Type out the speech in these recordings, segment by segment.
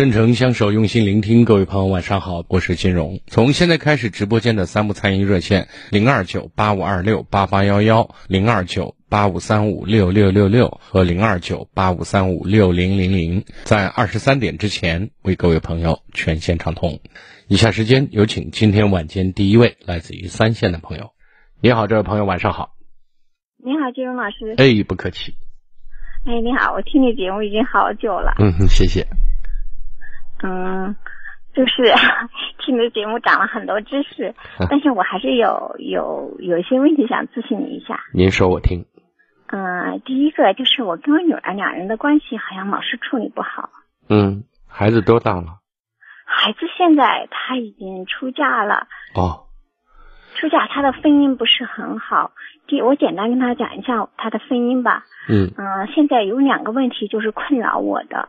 真诚相守，用心聆听。各位朋友，晚上好，我是金荣。从现在开始，直播间的三部参与热线零二九八五二六八八幺幺、零二九八五三五六六六六和零二九八五三五六零零零，在二十三点之前为各位朋友全线畅通。以下时间有请今天晚间第一位来自于三线的朋友。你好，这位朋友，晚上好。你好，金荣老师。哎，不客气。哎，你好，我听你节目已经好久了。嗯，谢谢。嗯，就是 听你的节目长了很多知识，但是我还是有有有一些问题想咨询你一下。您说，我听。嗯，第一个就是我跟我女儿两人的关系好像老是处理不好。嗯，孩子多大了？孩子现在他已经出嫁了。哦。出嫁，他的婚姻不是很好。第，我简单跟他讲一下他的婚姻吧。嗯。嗯，现在有两个问题就是困扰我的。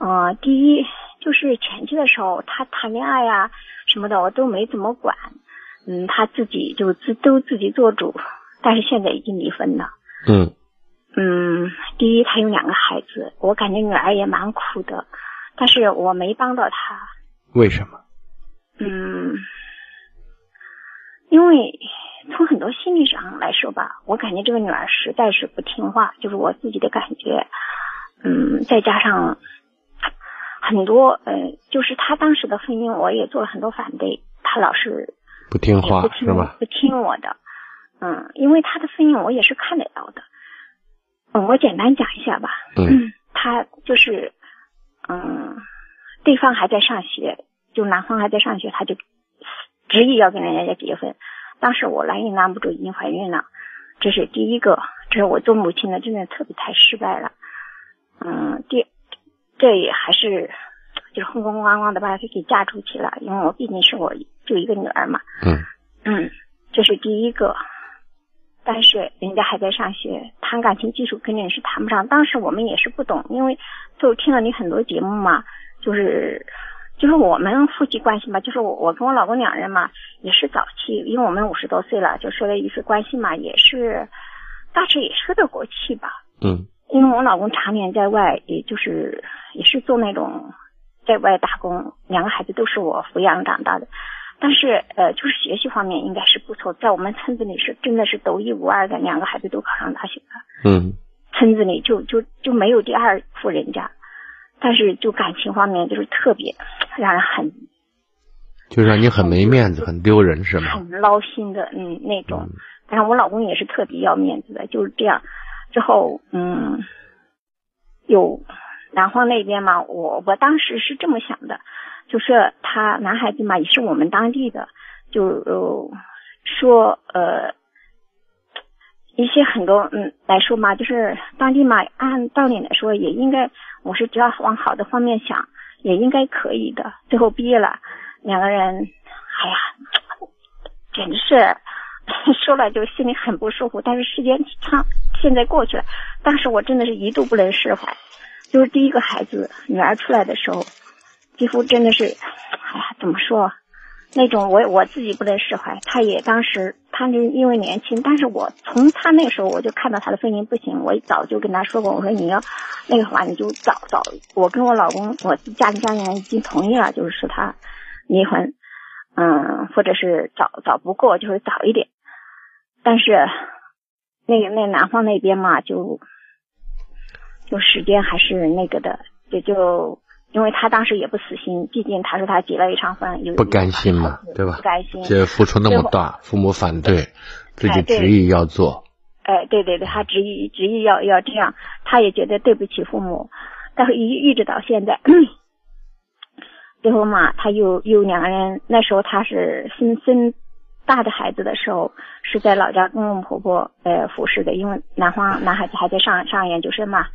呃，第一。就是前期的时候，他谈恋爱呀什么的，我都没怎么管。嗯，他自己就自都自己做主。但是现在已经离婚了。嗯。嗯，第一，他有两个孩子，我感觉女儿也蛮苦的，但是我没帮到他。为什么？嗯，因为从很多心理上来说吧，我感觉这个女儿实在是不听话，就是我自己的感觉。嗯，再加上。很多，呃，就是他当时的婚姻，我也做了很多反对，他老是不听话，是吧？不听我的，嗯，因为他的婚姻我也是看得到的，嗯，我简单讲一下吧，嗯，他就是，嗯，对方还在上学，就男方还在上学，他就执意要跟人家结婚，当时我拦也拦不住，已经怀孕了，这是第一个，这是我做母亲的真的特别太失败了，嗯，第。这也还是就是风风光光的把她给嫁出去了，因为我毕竟是我就一个女儿嘛。嗯嗯，这是第一个，但是人家还在上学，谈感情基础肯定是谈不上。当时我们也是不懂，因为就听了你很多节目嘛，就是就是我们夫妻关系嘛，就是我我跟我老公两人嘛，也是早期，因为我们五十多岁了，就说了一次关系嘛，也是大致也说得过去吧。嗯。因为我老公常年在外，也就是也是做那种在外打工，两个孩子都是我抚养长大的，但是呃，就是学习方面应该是不错，在我们村子里是真的是独一无二的，两个孩子都考上大学了。嗯，村子里就就就没有第二户人家，但是就感情方面就是特别让人很，就让你很没面子，很丢人是吗？很捞心的，嗯，那种。但是我老公也是特别要面子的，就是这样。之后，嗯，有男方那边嘛，我我当时是这么想的，就是他男孩子嘛也是我们当地的，就说呃一些很多嗯来说嘛，就是当地嘛按道理来说也应该，我是只要往好的方面想，也应该可以的。最后毕业了，两个人，哎呀，简直是。说了就心里很不舒服，但是时间长，现在过去了。当时我真的是一度不能释怀，就是第一个孩子女儿出来的时候，几乎真的是，哎呀，怎么说？那种我我自己不能释怀。他也当时，他就因为年轻，但是我从他那时候我就看到他的婚姻不行，我早就跟他说过，我说你要那个话你就早早。我跟我老公，我家里家里人已经同意了，就是说他离婚，嗯，或者是早早不过，就是早一点。但是，那个那南方那边嘛，就就时间还是那个的，也就因为他当时也不死心，毕竟他说他结了一场婚，有不甘心嘛，对吧？不甘心，这付出那么大，父母反对，自己执意要做。哎，对对对，他执意执意要要这样，他也觉得对不起父母，但是一一直到现在，最后嘛，他又又两个人，那时候他是生生大的孩子的时候，是在老家公公婆婆呃服侍的，因为男方男孩子还在上上研究生嘛，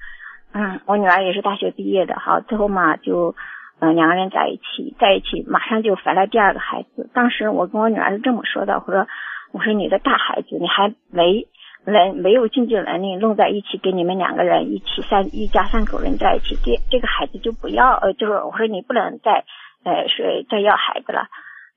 嗯，我女儿也是大学毕业的，好，最后嘛就嗯两个人在一起，在一起马上就怀了第二个孩子，当时我跟我女儿是这么说的，我说我说你的大孩子你还没。能没有经济能力弄在一起，给你们两个人一起三一家三口人在一起，这这个孩子就不要，呃，就是我说你不能再，呃，是再要孩子了。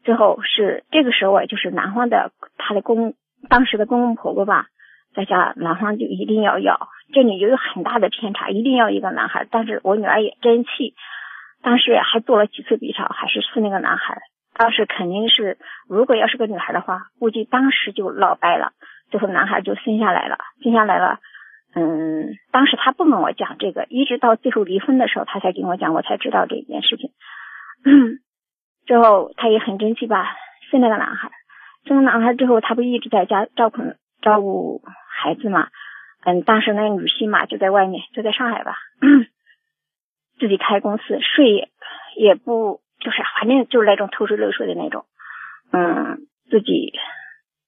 最后是这个时候，就是男方的他的公当时的公公婆婆吧，在家男方就一定要要，这里就有很大的偏差，一定要一个男孩。但是我女儿也争气，当时还做了几次 B 超，还是是那个男孩。当时肯定是，如果要是个女孩的话，估计当时就闹掰了。最后男孩就生下来了，生下来了，嗯，当时他不跟我讲这个，一直到最后离婚的时候，他才跟我讲，我才知道这件事情。之后他也很争气吧，生了个男孩，生了男孩之后，他不一直在家照顾照顾孩子嘛，嗯，当时那个女婿嘛就在外面，就在上海吧，自己开公司，税也也不就是反正就是那种偷税漏税的那种，嗯，自己。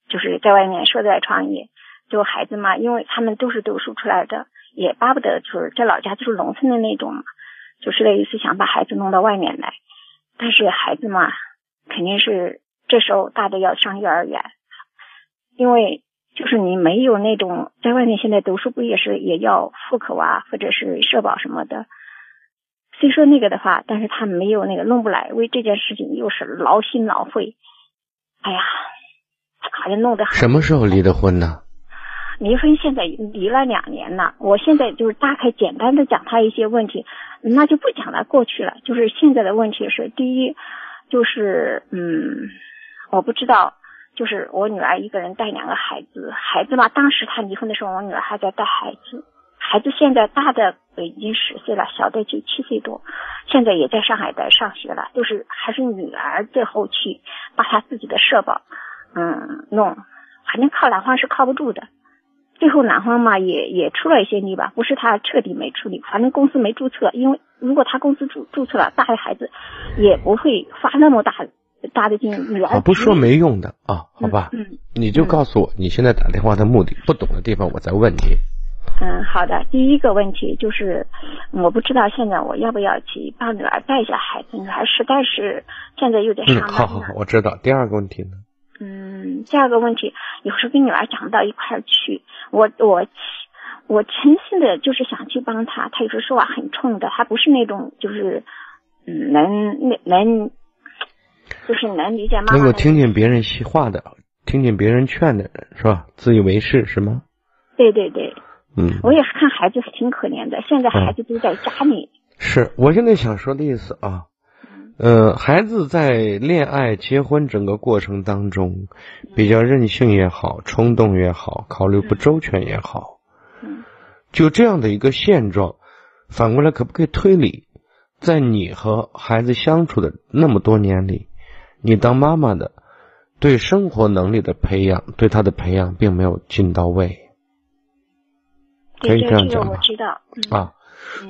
就是在外面说在创业，就孩子嘛，因为他们都是读书出来的，也巴不得就是在老家就是农村的那种嘛，就是那意思想把孩子弄到外面来。但是孩子嘛，肯定是这时候大的要上幼儿园，因为就是你没有那种在外面现在读书不也是也要户口啊，或者是社保什么的。虽说那个的话，但是他没有那个弄不来，为这件事情又是劳心劳肺。哎呀。好像弄得什么时候离的婚呢？离婚现在离了两年了。我现在就是大概简单的讲他一些问题，那就不讲了，过去了。就是现在的问题是，第一就是嗯，我不知道，就是我女儿一个人带两个孩子，孩子嘛，当时他离婚的时候，我女儿还在带孩子，孩子现在大的已经十岁了，小的就七岁多，现在也在上海在上学了，就是还是女儿最后去把他自己的社保。嗯，弄，反正靠男方是靠不住的。最后男方嘛也也出了一些力吧，不是他彻底没出力，反正公司没注册，因为如果他公司注注册了，大的孩子也不会花那么大大的劲。女儿不说没用的啊，好吧？嗯，你就告诉我你现在打电话的目的，不懂的地方我再问你。嗯，好的。第一个问题就是，我不知道现在我要不要去帮女儿带一下孩子，女儿实在是现在有点上班。好好好，我知道。第二个问题呢？嗯，第二个问题，有时候跟女儿讲不到一块儿去。我我我诚心的就是想去帮她，她有时候说话很冲的，她不是那种就是嗯能能能，就是能理解妈妈。能够听见别人细话的，听见别人劝的人是吧？自以为是是吗？对对对。嗯。我也是看孩子挺可怜的，现在孩子都在家里。是我现在想说的意思啊。呃，孩子在恋爱、结婚整个过程当中，比较任性也好，冲动也好，考虑不周全也好，就这样的一个现状，反过来可不可以推理，在你和孩子相处的那么多年里，你当妈妈的对生活能力的培养，对他的培养并没有尽到位，可以这样讲吗？我知道啊，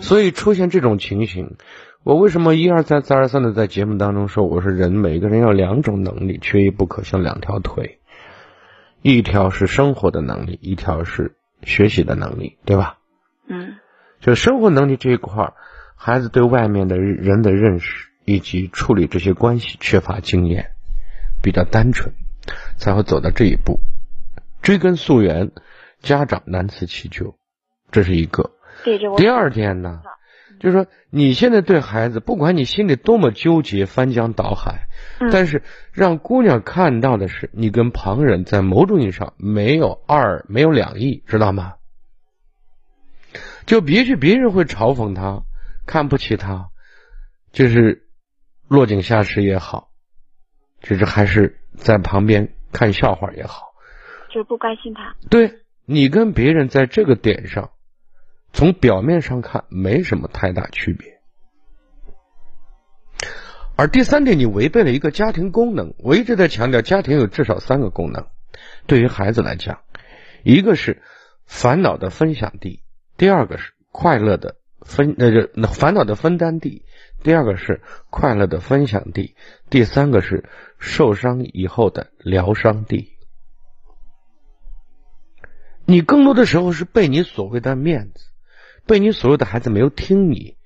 所以出现这种情形。我为什么一而再再而三的在节目当中说，我说人每个人要两种能力，缺一不可，像两条腿，一条是生活的能力，一条是学习的能力，对吧？嗯，就生活能力这一块，孩子对外面的人的认识以及处理这些关系缺乏经验，比较单纯，才会走到这一步。追根溯源，家长难辞其咎，这是一个。第二点呢？就是说，你现在对孩子，不管你心里多么纠结、翻江倒海，但是让姑娘看到的是，你跟旁人在某种意义上没有二，没有两意，知道吗？就别去，别人会嘲讽他，看不起他，就是落井下石也好，就是还是在旁边看笑话也好，就不关心他。对你跟别人在这个点上。从表面上看没什么太大区别，而第三点，你违背了一个家庭功能。我一直在强调，家庭有至少三个功能。对于孩子来讲，一个是烦恼的分享地，第二个是快乐的分呃就烦恼的分担地，第二个是快乐的分享地，第三个是受伤以后的疗伤地。你更多的时候是被你所谓的面子，被你所有的孩子没有听你，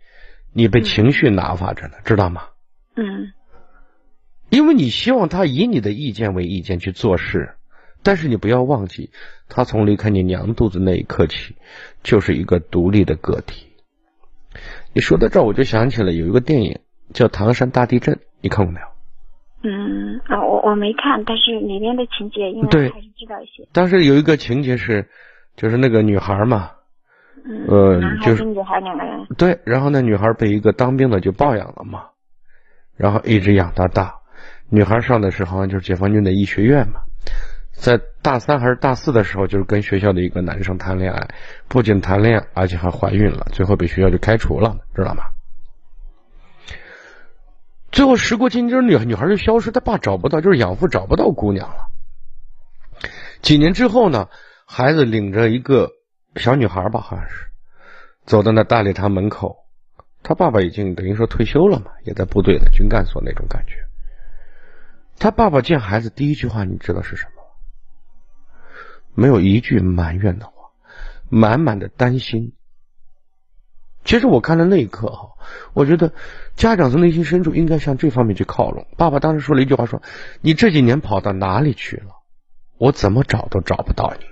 你被情绪拿发着呢，知道吗？嗯因为你希望他以你的意见为意见去做事，但是你不要忘记，他从离开你娘肚子那一刻起，就是一个独立的个体。你说到这儿，我就想起了有一个电影叫《唐山大地震》，你看过没有？嗯啊，我我没看，但是里面的情节应对该还是知道一些。当时有一个情节是，就是那个女孩嘛，嗯，呃就是女孩两个人。对，然后那女孩被一个当兵的就抱养了嘛，然后一直养到大。女孩上的是好像就是解放军的医学院嘛，在大三还是大四的时候，就是跟学校的一个男生谈恋爱，不仅谈恋爱，而且还怀孕了，最后被学校就开除了，知道吗？最后时过境迁，女女孩就消失，她爸找不到，就是养父找不到姑娘了。几年之后呢，孩子领着一个小女孩吧，好像是走到那大礼堂门口，他爸爸已经等于说退休了嘛，也在部队的军干所那种感觉。他爸爸见孩子第一句话，你知道是什么吗？没有一句埋怨的话，满满的担心。其实我看到那一刻哈，我觉得家长从内心深处应该向这方面去靠拢。爸爸当时说了一句话说：“你这几年跑到哪里去了？我怎么找都找不到你。”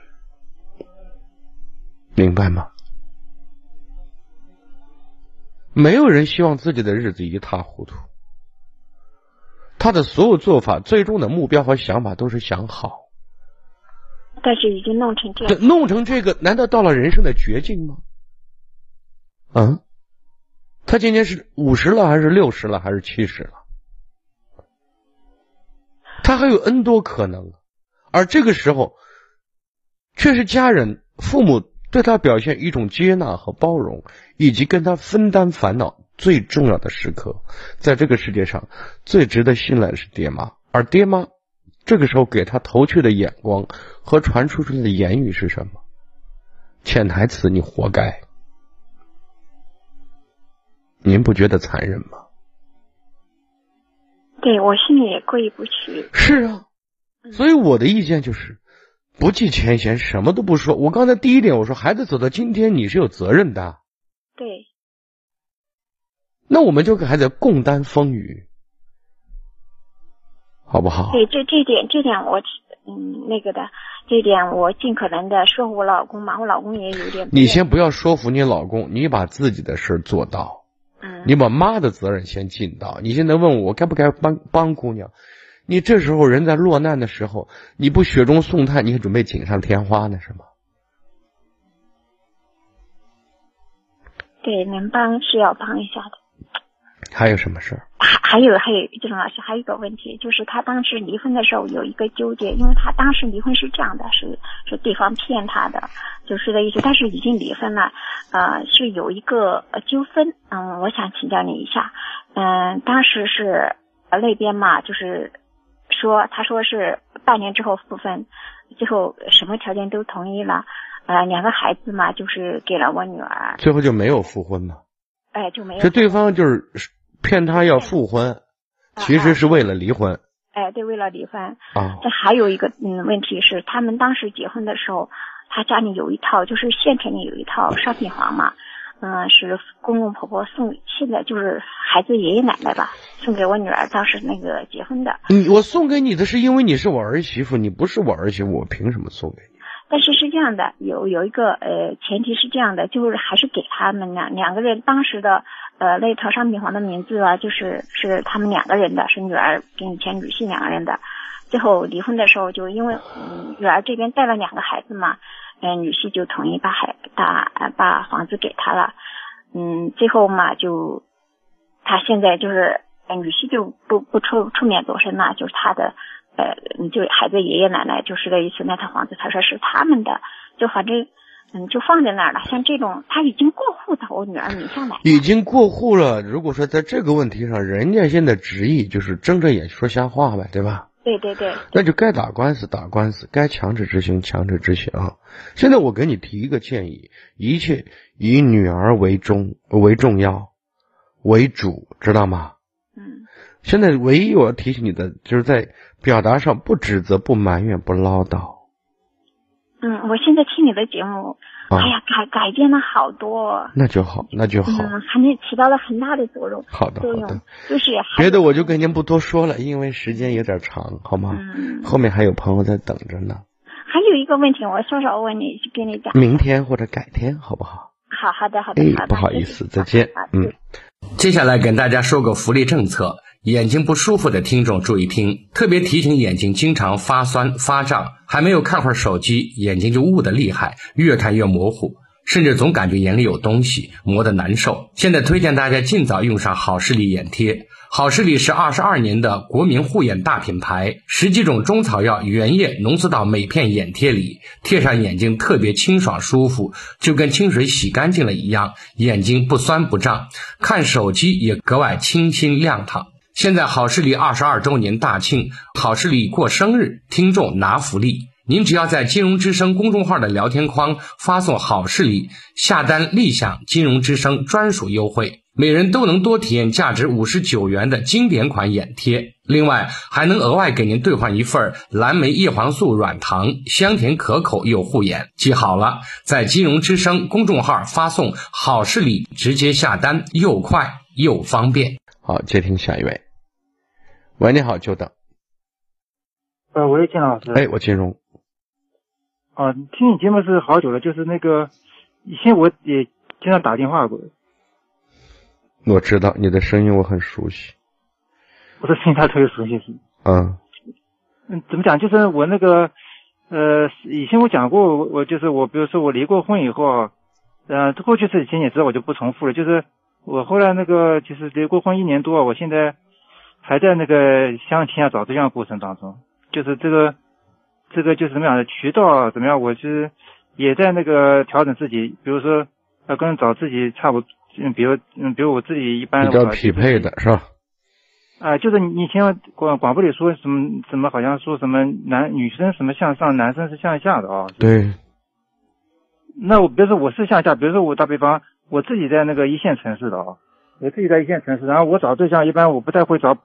明白吗？没有人希望自己的日子一塌糊涂。他的所有做法，最终的目标和想法都是想好。但是已经弄成这这样，弄成这个，难道到了人生的绝境吗？啊，他今年是五十了，还是六十了，还是七十了？他还有 N 多可能，而这个时候，却是家人、父母对他表现一种接纳和包容，以及跟他分担烦恼最重要的时刻。在这个世界上，最值得信赖的是爹妈，而爹妈这个时候给他投去的眼光和传输出去的言语是什么？潜台词：你活该。您不觉得残忍吗？对我心里也过意不去。是啊，所以我的意见就是，不计前嫌，什么都不说。我刚才第一点我说，孩子走到今天，你是有责任的，对，那我们就给孩子共担风雨，好不好？对，这这点这点我嗯那个的，这点我尽可能的说服我老公嘛，我老公也有点。你先不要说服你老公，你把自己的事儿做到，嗯，你把妈的责任先尽到。你现在问我，我该不该帮帮姑娘？你这时候人在落难的时候，你不雪中送炭，你还准备锦上添花呢，是吗？对，能帮是要帮一下的。还有什么事儿？还还有还有，季龙老师还有一个问题，就是他当时离婚的时候有一个纠结，因为他当时离婚是这样的，是是对方骗他的，就是的意思，但是已经离婚了，呃，是有一个呃纠纷，嗯，我想请教你一下，嗯，当时是呃那边嘛，就是说他说是半年之后复婚，最后什么条件都同意了，呃，两个孩子嘛，就是给了我女儿，最后就没有复婚嘛？哎，就没有这对方就是骗他要复婚，其实是为了离婚哎，对，为了离婚。啊。这还有一个嗯问题是，他们当时结婚的时候，他家里有一套，就是县城里有一套商品房嘛，嗯、是公公婆婆送，现在就是孩子爷爷奶奶吧，送给我女儿当时那个结婚的。你我送给你的是因为你是我儿媳妇，你不是我儿媳妇，我凭什么送给你？但是是这样的，有有一个呃前提是这样的，就是还是给他们两两个人当时的呃那套商品房的名字啊，就是是他们两个人的，是女儿跟以前女婿两个人的。最后离婚的时候，就因为嗯女儿这边带了两个孩子嘛，嗯、女婿就同意把孩把把房子给他了。嗯，最后嘛就他现在就是呃女婿就不不出出面作声了，就是他的呃，就孩子爷爷奶奶就是这意思，那套房子他说是他们的，就反正嗯就放在那儿了。像这种他已经过户到我女儿名下了，已经过户了。如果说在这个问题上，人家现在执意就是睁着眼说瞎话呗，对吧？对对对，那就该打官司打官司，该强制执行强制执行。现在我给你提一个建议，一切以女儿为重为重要为主，知道吗？嗯现在唯一我要提醒你的，就是在表达上不指责、不埋怨、不唠叨。嗯，我现在听你的节目，啊哎呀，改改变了好多，那就好，那就好。嗯，还能起到了很大的作用好的，好的。，就是别的我就跟您不多说了，因为时间有点长，好吗？嗯，后面还有朋友在等着呢。还有一个问题，我稍稍问你，跟你讲。明天或者改天，好不好？好好的好的哎好的，不好意思，再见。嗯。接下来跟大家说个福利政策，眼睛不舒服的听众注意听，特别提醒眼睛经常发酸发胀，还没有看会儿手机，眼睛就雾得厉害，越看越模糊，甚至总感觉眼里有东西，磨得难受。现在推荐大家尽早用上好视力眼贴。好视力是二十二年的国民护眼大品牌，十几种中草药原液浓缩到每片眼贴里，贴上眼睛特别清爽舒服，就跟清水洗干净了一样，眼睛不酸不胀，看手机也格外清新亮堂。现在好视力二十二周年大庆，好视力过生日，听众拿福利。您只要在金融之声公众号的聊天框发送“好视力”，下单立享金融之声专属优惠，每人都能多体验价值五十九元的经典款眼贴。另外，还能额外给您兑换一份蓝莓叶黄素软糖，香甜可口又护眼。记好了，在金融之声公众号发送“好视力”，直接下单，又快又方便。好，接听下一位。喂，你好，久等。呃，喂，金老师。哎，我金融。啊，听你节目是好久了，就是那个以前我也经常打电话过，我知道你的声音，我很熟悉。我的声音他特别熟悉是。嗯嗯，怎么讲？就是我那个呃，以前我讲过，我我就是我，比如说我离过婚以后啊，呃，过去事情也知道，我就不重复了。就是我后来那个，就是离过婚一年多，我现在还在那个相亲啊找对象过程当中，就是这个这个就是怎么样的渠道啊怎么样，我是也在那个调整自己，比如说要跟找自己差不多，嗯，比如嗯，比如我自己一般比较匹配的是吧？啊、就是你以前广广播里说什么什么，好像说什么男女生什么向上，男生是向下的啊。对，那我比如说我是向下，比如说我打比方，我自己在那个一线城市的啊，我自己在一线城市，然后我找对象一般我不太会找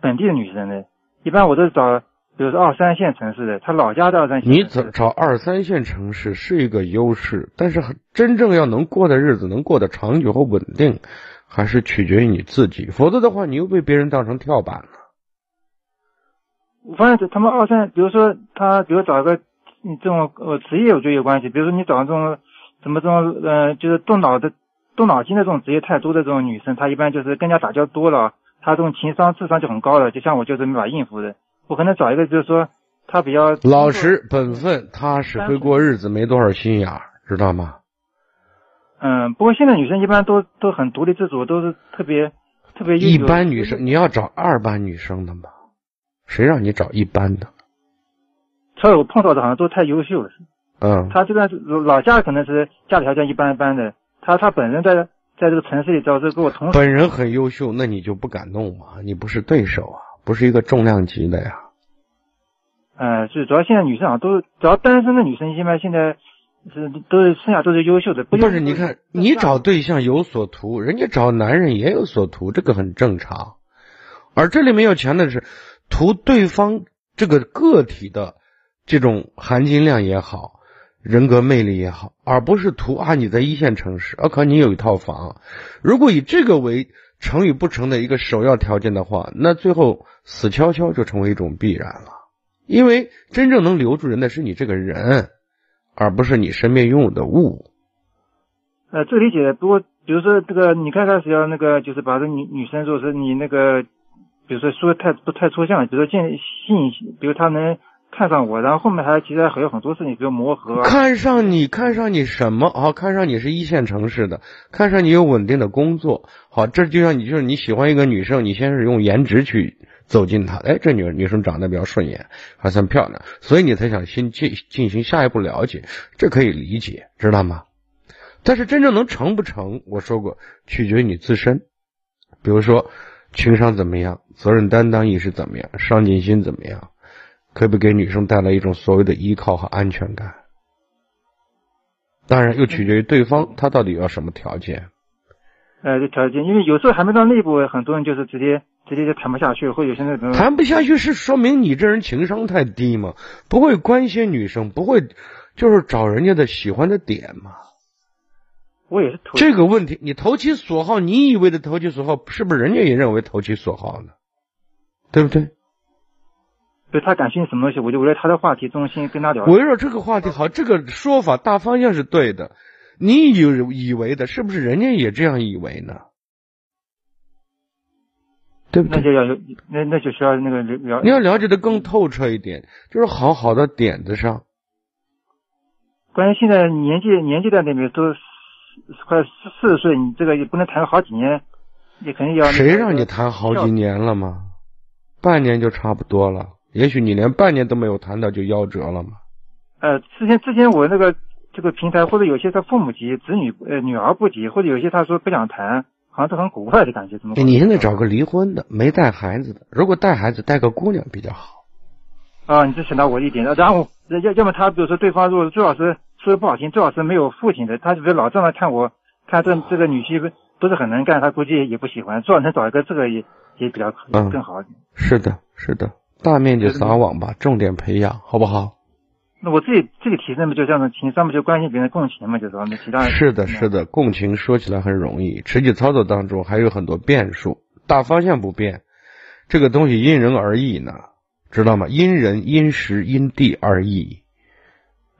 本地的女生的，一般我都是找比如说二三线城市的，他老家的二三线你找找二三线城市是一个优势，但是真正要能过的日子，能过得长久和稳定，还是取决于你自己。否则的话，你又被别人当成跳板了。我发现他们二三，比如说他，比如找个你这种呃职业，我觉得有关系。比如说你找这种什么这种呃，就是动脑的、动脑筋的这种职业太多的这种女生，她一般就是跟人家打交道多了，她这种情商、智商就很高了。就像我就是没法应付的，我可能找一个就是说她比较老实、本分、踏实，会过日子，没多少心眼儿，知道吗？嗯，不过现在女生一般都都很独立自主，都是特别特别一般女生，你要找二班女生的吗？谁让你找一般的？所以我碰到的好像都太优秀了。嗯，她这边是老家可能是家里条件一般一般的，她她本人在在这个城市里找这跟我同本人很优秀，那你就不敢弄嘛？你不是对手啊，不是一个重量级的呀。呃，是主要现在女生好像都，只要单身的女生，一般现在是都是剩下都是优秀的。不不是，你看你找对象有所图，人家找男人也有所图，这个很正常。而这里面要强调的是，图对方这个个体的这种含金量也好，人格魅力也好，而不是图啊你在一线城市，啊可你有一套房。如果以这个为成与不成的一个首要条件的话，那最后死翘翘就成为一种必然了。因为真正能留住人的是你这个人，而不是你身边拥有的物。呃，这理解。不过，比如说这个，你刚开始要那个，就是把这女女生，如果是你那个，比如说说太不太抽象，比如说建吸引，比如她能看上我，然后后面还其实还有很多事情，比如磨合、看上你，看上你什么？好，看上你是一线城市的，看上你有稳定的工作。好，这就像你就是你喜欢一个女生，你先是用颜值去走近她，哎，这女女生长得比较顺眼，还算漂亮，所以你才想先进进行下一步了解，这可以理解，知道吗？但是真正能成不成，我说过，取决于你自身。比如说，情商怎么样，责任担当意识怎么样，上进心怎么样，可不可以给女生带来一种所谓的依靠和安全感？当然，又取决于对方他到底要什么条件。呃，这条件，因为有时候还没到那一步，很多人就是直接直接就谈不下去，或有些那种谈不下去是说明你这人情商太低嘛，不会关心女生，不会就是找人家的喜欢的点嘛。我也是投这个问题，你投其所好，你以为的投其所好，是不是人家也认为投其所好呢？对不对？对他感兴趣什么东西，我就围绕他的话题中心跟他聊。围绕这个话题好，这个说法大方向是对的。你以以为的，是不是人家也这样以为呢？对不对？那就要有，那那就需要那个了。你要了解的更透彻一点，就是好好的点子上。关于现在年纪年纪在那边都快四四十岁，你这个也不能谈好几年，你肯定要。谁让你谈好几年了吗？半年就差不多了。也许你连半年都没有谈到就夭折了嘛？呃，之前之前我那个这个平台，或者有些他父母急，子女呃女儿不急，或者有些他说不想谈，好像都很古怪的感觉。怎么？你现在找个离婚的，没带孩子的，如果带孩子，带个姑娘比较好。啊，你就想到我一点，然后要要么他比如说对方如果最好是说的不好听，最好是没有父亲的，他就是老这样看我，看这这个女婿不是很能干，他估计也不喜欢，最好能找一个这个也也比较嗯更好一点。是的，是的。大面积撒网吧，重点培养，好不好？那我自己这个提升不就这样的情商不就关心别人共情嘛，就是说那其他是的，是的，共情说起来很容易，实际操作当中还有很多变数，大方向不变，这个东西因人而异呢，知道吗？因人、因时、因地而异。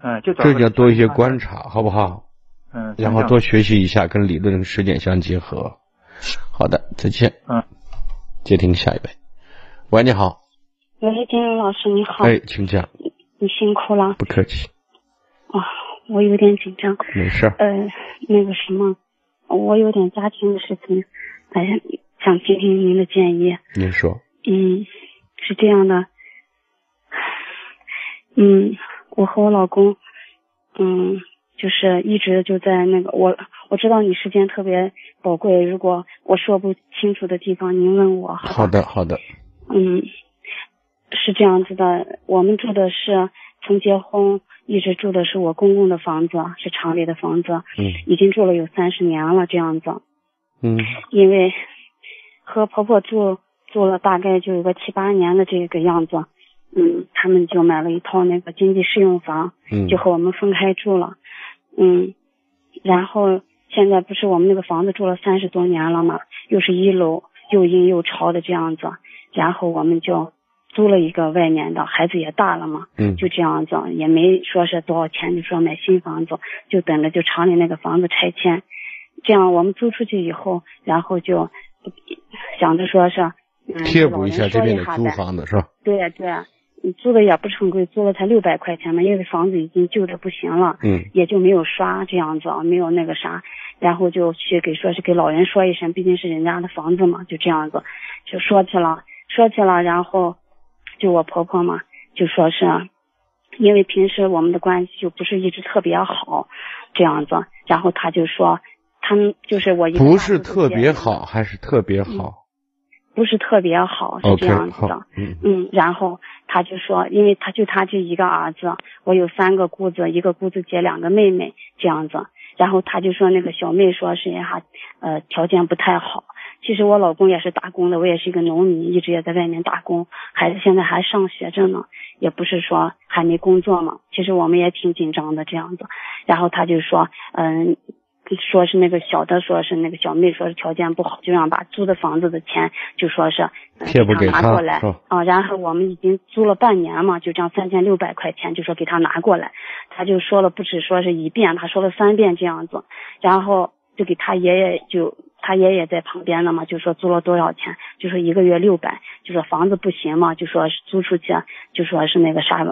嗯，就这就要多一些观察，好不好？嗯，然后多学习一下，跟理论实践相结合。好的，再见。嗯，接听下一位。喂，你好。喂，金荣老师，你好。哎，请讲。你辛苦了。不客气。啊，我有点紧张。没事。呃，那个什么，我有点家庭的事情，哎，想听听您的建议。您说。嗯，是这样的。嗯，我和我老公，嗯，就是一直就在那个我我知道你时间特别宝贵，如果我说不清楚的地方，您问我。好的，好的。嗯。是这样子的，我们住的是从结婚一直住的是我公公的房子，是厂里的房子，嗯，已经住了有三十年了这样子，嗯，因为和婆婆住住了大概就有个七八年的这个样子，嗯，他们就买了一套那个经济适用房，嗯，就和我们分开住了，嗯，然后现在不是我们那个房子住了三十多年了嘛，又是一楼又阴又潮的这样子，然后我们就。租了一个外面的，孩子也大了嘛，嗯，就这样子，也没说是多少钱，就说买新房子，就等着就厂里那个房子拆迁，这样我们租出去以后，然后就想着说是，嗯，贴补一下这边的租房子是吧？对呀对呀，租的也不是很贵，租了才六百块钱嘛，因为房子已经旧的不行了，嗯，也就没有刷这样子，没有那个啥，然后就去给说是给老人说一声，毕竟是人家的房子嘛，就这样子。就说去了，说去了，然后。就我婆婆嘛，就说是，因为平时我们的关系就不是一直特别好，这样子，然后她就说，他们就是我一不是特别好，还是特别好？不是特别好，是这样子的。嗯嗯，然后他就说，因为他就他这一个儿子，我有三个姑子，一个姑子姐，两个妹妹，这样子。然后他就说那个小妹说是哈，呃，条件不太好。其实我老公也是打工的，我也是一个农民，一直也在外面打工。孩子现在还上学着呢，也不是说还没工作嘛。其实我们也挺紧张的这样子。然后他就说，嗯，说是那个小的，说是那个小妹，说是条件不好，就让把租的房子的钱，就说是他拿过来啊。然后我们已经租了半年嘛，就这样三千六百块钱，就说给他拿过来。他就说了不止说是一遍，他说了三遍这样子，然后就给他爷爷就。他爷爷在旁边呢嘛，就说租了多少钱，就说一个月六百，就说房子不行嘛，就说是租出去，就说是那个啥，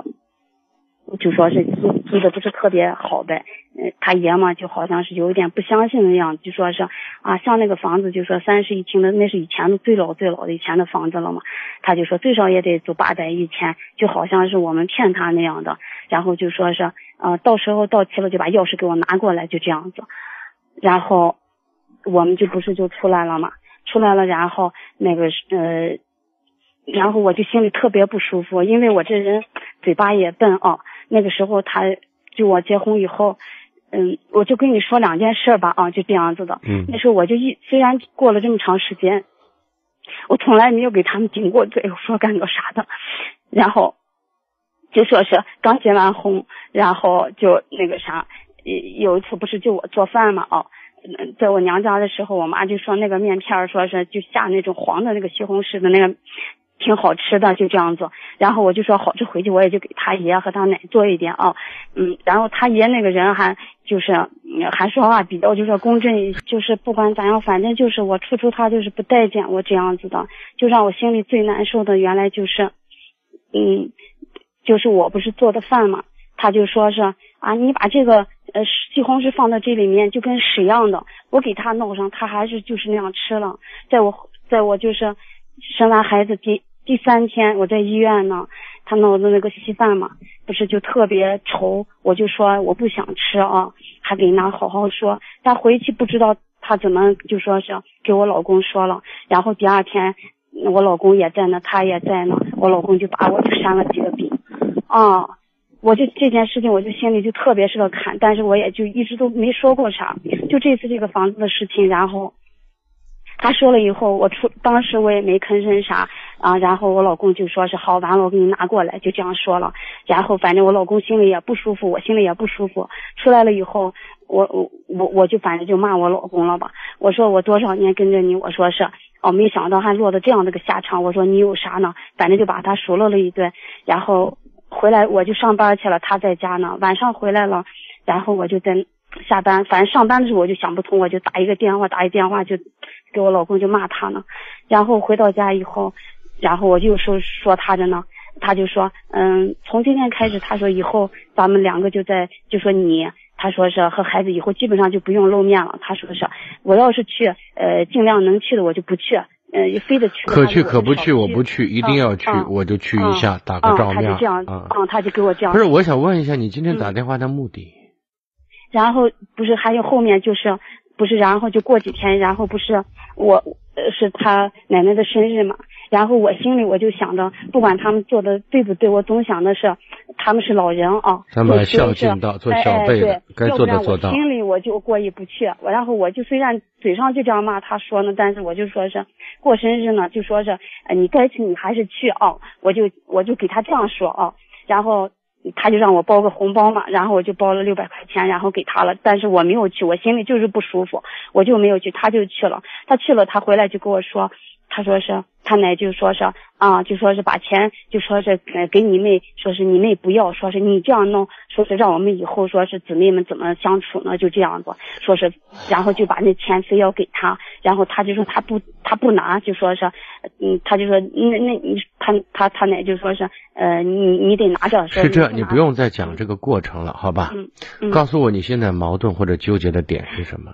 就说是租租的不是特别好呗。呃，他爷嘛就好像是有一点不相信的样子，就说是啊，像那个房子就说三室一厅的，那是以前的最老最老的以前的房子了嘛，他就说最少也得租八百一千，就好像是我们骗他那样的，然后就说是呃，到时候到期了就把钥匙给我拿过来，就这样子，然后。我们就不是就出来了嘛，出来了，然后那个呃，然后我就心里特别不舒服，因为我这人嘴巴也笨啊。那个时候他就我结婚以后，嗯，我就跟你说两件事吧啊，就这样子的。嗯那时候我就一虽然过了这么长时间，我从来没有给他们顶过嘴，说干个啥的，然后就说是刚结完婚，然后就那个啥，有有一次不是就我做饭嘛啊。嗯在我娘家的时候，我妈就说那个面片儿，说是就下那种黄的那个西红柿的那个，挺好吃的，就这样子。然后我就说好吃回去，我也就给他爷和他奶做一点啊，嗯。然后他爷那个人还就是还说话比较就是公正，就是不管咋样，反正就是我处处他就是不待见我这样子的，就让我心里最难受的，原来就是，嗯，就是我不是做的饭嘛，他就说是啊，你把这个呃西红柿放到这里面就跟屎一样的，我给他弄上，他还是就是那样吃了。在我在我就是生完孩子第第三天，我在医院呢，他弄的那个稀饭嘛，不是就特别稠，我就说我不想吃啊，还给那好好说。但回去不知道他怎么就说是给我老公说了，然后第二天我老公也在那，他也在那，我老公就把我就扇了几个笔，啊。我就这件事情，我就心里就特别是个坎，但是我也就一直都没说过啥。就这次这个房子的事情，然后他说了以后，我出当时我也没吭声啥啊。然后我老公就说是好，完了我给你拿过来，就这样说了。然后反正我老公心里也不舒服，我心里也不舒服。出来了以后，我我我我就反正就骂我老公了吧。我说我多少年跟着你，我说是哦，没想到还落得这样的个下场。我说你有啥呢？反正就把他数落了一顿，然后。回来我就上班去了，他在家呢。晚上回来了，然后我就在 下班，反正上班的时候我就想不通，我就打一个电话，打一电话就给我老公就骂他呢。然后回到家以后，然后我就说说他着呢，他就说，嗯，从今天开始，他说以后咱们两个就在，就说你，他说是和孩子以后基本上就不用露面了。他说是，我要是去，呃，尽量能去的我就不去。呃，非得去，可去可不去，我不去，一定要去，我就去一下，打个照面。他就这样，啊，他就给我这样。不是，我想问一下，你今天打电话的目的？然后不是还有后面就是不是，然后就过几天，然后不是我呃是他奶奶的生日嘛，然后我心里我就想着，不管他们做的对不对，我总想的是他们是老人啊，咱们孝敬到做小辈的，该做的做到。心里我就过意不去，我然后我就虽然嘴上就这样骂他说呢，但是我就说是过生日呢，就说是呃你该去你还是去啊，我就我就给他这样说啊，然后。他就让我包个红包嘛，然后我就包了六百块钱，然后给他了。但是我没有去，我心里就是不舒服，我就没有去。他就去了，他去了，他回来就跟我说，他说是他奶就说是啊，就说是把钱就说是呃给你妹，说是你妹不要，说是你这样弄，说是让我们以后说是姊妹们怎么相处呢？就这样子，说是然后就把那钱非要给他，然后他就说他不他不拿，就说是嗯，他就说那那你他他他奶就说是呃你你得拿着。是这，你不用再讲这个过程了，好吧？嗯嗯。告诉我你现在矛盾或者纠结的点是什么？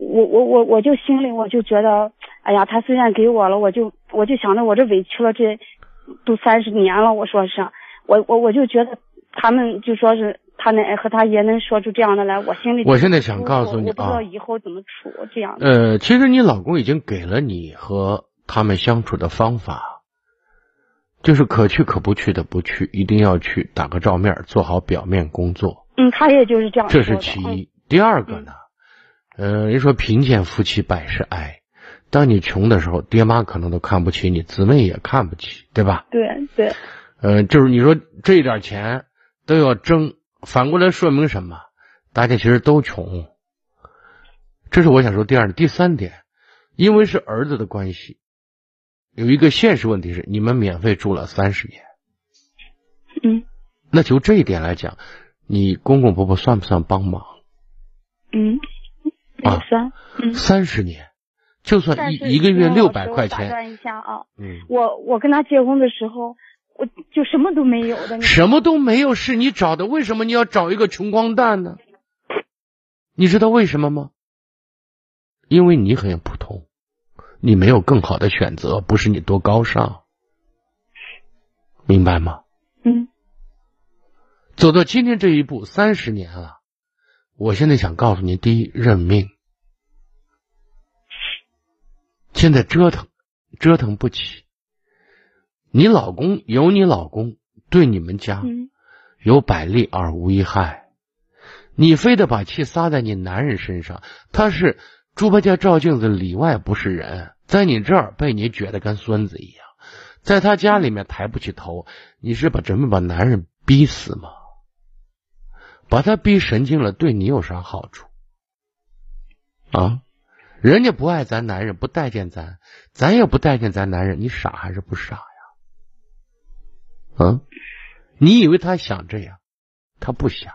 我我我我就心里我就觉得，哎呀，他虽然给我了，我就我就想着我这委屈了这都三十年了，我说是，我我我就觉得他们就说是他奶和他爷能说出这样的来，我心里我现在想告诉你啊，我不知道以后怎么处这样。呃，其实你老公已经给了你和他们相处的方法，就是可去可不去的不去，一定要去打个照面，做好表面工作。嗯，他也就是这样。这是其一，第二个呢？呃，人说贫贱夫妻百事哀，当你穷的时候，爹妈可能都看不起你，姊妹也看不起，对吧？对对。呃，就是你说这一点钱都要争，反过来说明什么？大家其实都穷。这是我想说第二、第三点，因为是儿子的关系，有一个现实问题是，你们免费住了三十年。嗯。那就这一点来讲，你公公婆婆算不算帮忙？嗯。啊，三十年，就算一一个月六百块钱。打断一下啊，嗯，我我跟他结婚的时候，我就什么都没有的。什么都没有是你找的，为什么你要找一个穷光蛋呢？你知道为什么吗？因为你很普通，你没有更好的选择，不是你多高尚，明白吗？嗯。走到今天这一步，三十年了。我现在想告诉你，第一，认命。现在折腾，折腾不起。你老公有你老公，对你们家嗯有百利而无一害。你非得把气撒在你男人身上，他是猪八戒照镜子，里外不是人，在你这儿被你撅得跟孙子一样，在他家里面抬不起头，你是把准备把男人逼死吗？把他逼神经了，对你有啥好处？啊，人家不爱咱男人，不待见咱，咱也不待见咱男人，你傻还是不傻呀？啊，你以为他想这样，他不想，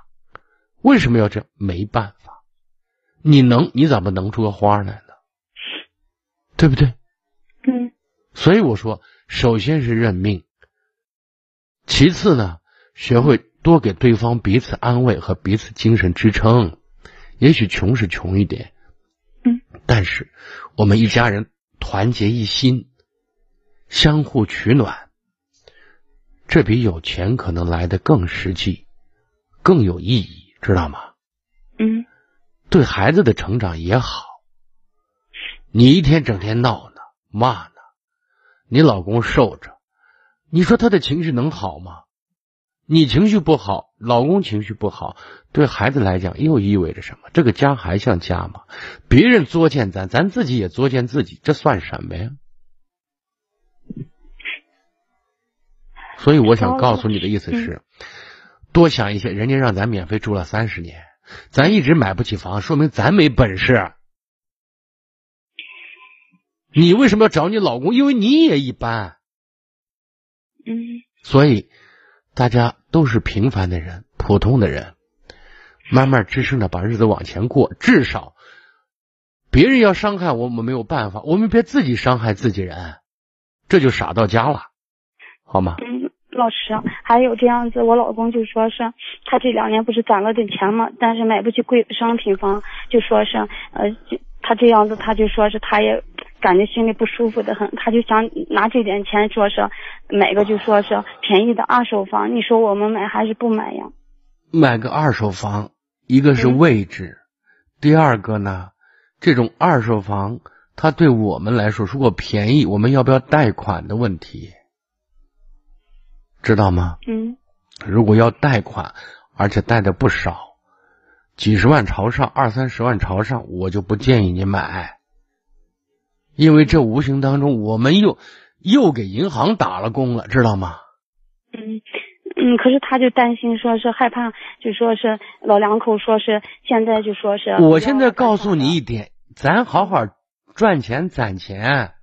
为什么要这样？没办法，你能，你怎么能出个花来呢？对不对？嗯所以我说，首先是认命，其次呢，学会多给对方彼此安慰和彼此精神支撑。也许穷是穷一点，嗯，但是我们一家人团结一心，相互取暖，这比有钱可能来的更实际，更有意义，知道吗？嗯对孩子的成长也好。你一天整天闹呢，骂呢，你老公受着，你说他的情绪能好吗？你情绪不好，老公情绪不好，对孩子来讲又意味着什么？这个家还像家吗？别人作践咱，咱自己也作践自己，这算什么呀？所以我想告诉你的意思是，多想一些，人家让咱免费住了三十年，咱一直买不起房，说明咱没本事。你为什么要找你老公？因为你也一般。嗯所以大家都是平凡的人，普通的人，慢慢支撑着把日子往前过。至少别人要伤害我们没有办法，我们别自己伤害自己人，这就傻到家了，好吗？嗯，老师，还有这样子，我老公就说是他这两年不是攒了点钱嘛，但是买不起贵的商品房，就说是呃，他这样子，他就说是他也感觉心里不舒服的很，他就想拿这点钱说是买个就说是便宜的二手房，你说我们买还是不买呀？买个二手房，一个是嗯位置，第二个呢，这种二手房它对我们来说，如果便宜，我们要不要贷款的问题，知道吗？嗯如果要贷款，而且贷的不少，几十万朝上，二三十万朝上，我就不建议你买，因为这无形当中我们又又给银行打了工了，知道吗？嗯。嗯，可是他就担心，说是害怕，就说是老两口，说是现在就说是。我现在告诉你一点，咱好好赚钱攒钱。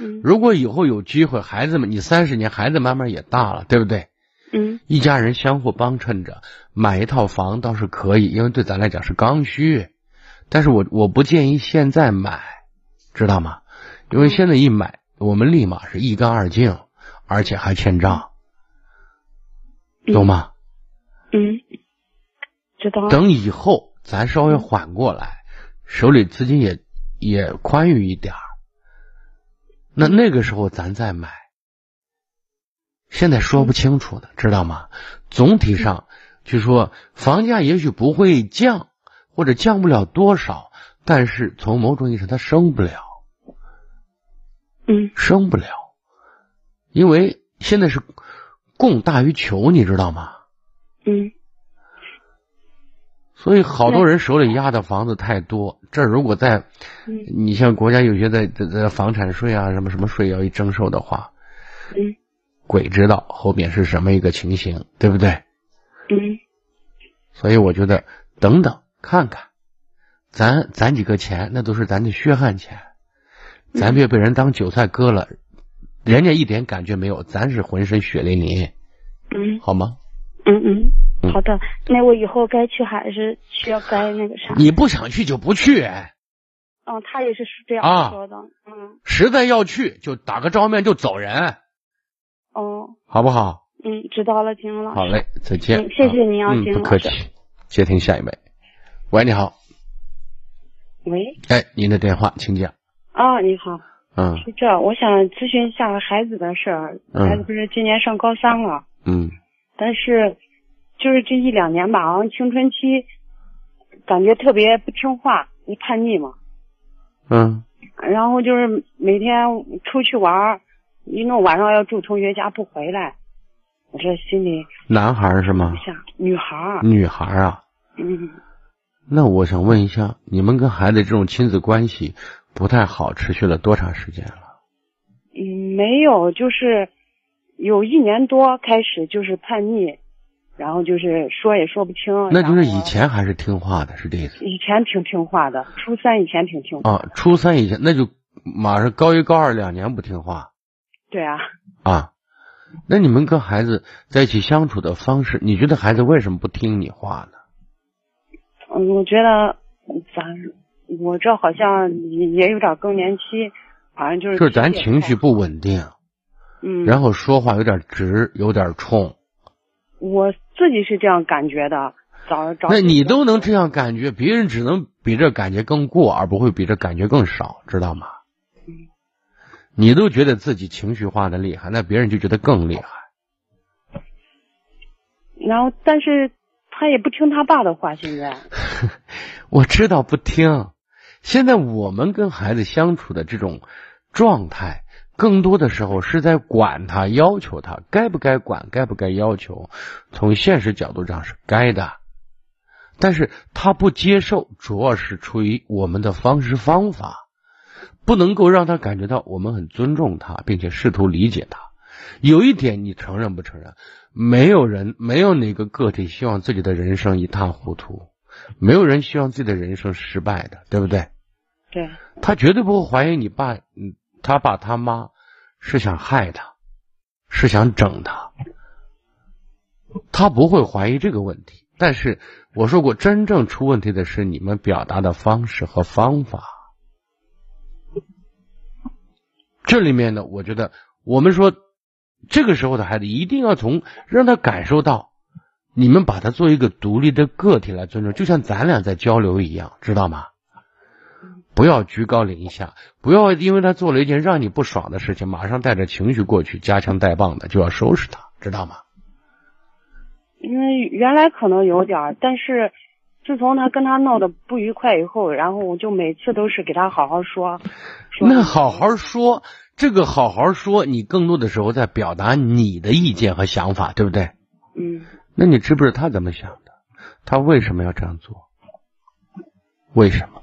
嗯如果以后有机会，孩子们，你三十年，孩子慢慢也大了，对不对？嗯一家人相互帮衬着，买一套房倒是可以，因为对咱来讲是刚需。但是我我不建议现在买，知道吗？因为现在一买，我们立马是一干二净，而且还欠账，懂吗？嗯，知道。等以后咱稍微缓过来，手里资金也也宽裕一点儿，那那个时候咱再买。现在说不清楚的，知道吗？总体上就说房价也许不会降，或者降不了多少，但是从某种意义上它升不了，嗯。升不了，因为现在是供大于求，你知道吗？嗯。所以好多人手里压的房子太多，这如果在嗯。你像国家有些的的的房产税啊什么什么税要一征收的话，嗯。鬼知道后面是什么一个情形，对不对？嗯。所以我觉得等等看看，咱攒几个钱那都是咱的血汗钱，咱别被人当韭菜割了，人家一点感觉没有，咱是浑身血淋淋，嗯好吗？嗯嗯，好的。那我以后该去还是需要该那个啥？你不想去就不去，嗯，他也是这啊样说的。嗯实在要去就打个照面就走人，哦好不好？嗯，知道了，金老师。好嘞，再见。嗯谢谢您啊嗯，金老师不客气。接听下一位，喂，你好，喂，哎，您的电话，请讲。啊，你好，嗯是这，我想咨询一下孩子的事儿。嗯孩子不是今年上高三了，嗯但是就是这一两年吧，好像青春期，感觉特别不听话，一叛逆嘛。嗯然后就是每天出去玩儿，一弄晚上要住同学家不回来，我这心里男孩是吗？像女孩儿，女孩啊？嗯，那我想问一下，你们跟孩子这种亲子关系不太好，持续了多长时间了？嗯，没有，就是有一年多开始就是叛逆，然后就是说也说不清。那就是以前还是听话的，是这意思？以前挺听话的，初三以前挺听话。啊，初三以前那就马上高一高二两年不听话对啊，啊。那你们跟孩子在一起相处的方式，你觉得孩子为什么不听你话呢？嗯，我觉得咱我这好像也也有点更年期，好像就是就是咱情绪不稳定，嗯，然后说话有点直，有点冲。我自己是这样感觉的。早早那你都能这样感觉，别人只能比这感觉更过，而不会比这感觉更少，知道吗？嗯你都觉得自己情绪化的厉害，那别人就觉得更厉害。然后但是他也不听他爸的话，现在 我知道不听。现在我们跟孩子相处的这种状态，更多的时候是在管他、要求他，该不该管，该不该要求。从现实角度上是该的，但是他不接受，主要是出于我们的方式方法，不能够让他感觉到我们很尊重他，并且试图理解他。有一点，你承认不承认？没有人，没有哪个个体希望自己的人生一塌糊涂，没有人希望自己的人生失败的，对不对？对，他绝对不会怀疑你爸，嗯，他爸他妈是想害他，是想整他，他不会怀疑这个问题。但是我说过，真正出问题的是你们表达的方式和方法。这里面呢，我觉得我们说，这个时候的孩子一定要从让他感受到，你们把他作为一个独立的个体来尊重，就像咱俩在交流一样，知道吗？不要居高临下，不要因为他做了一件让你不爽的事情，马上带着情绪过去，夹枪带棒的就要收拾他，知道吗？因为原来可能有点儿，但是自从他跟他闹得不愉快以后，然后我就每次都是给他好好说。说那好好说，这个好好说，你更多的时候在表达你的意见和想法，对不对？嗯，那你知不知道他怎么想的？他为什么要这样做？为什么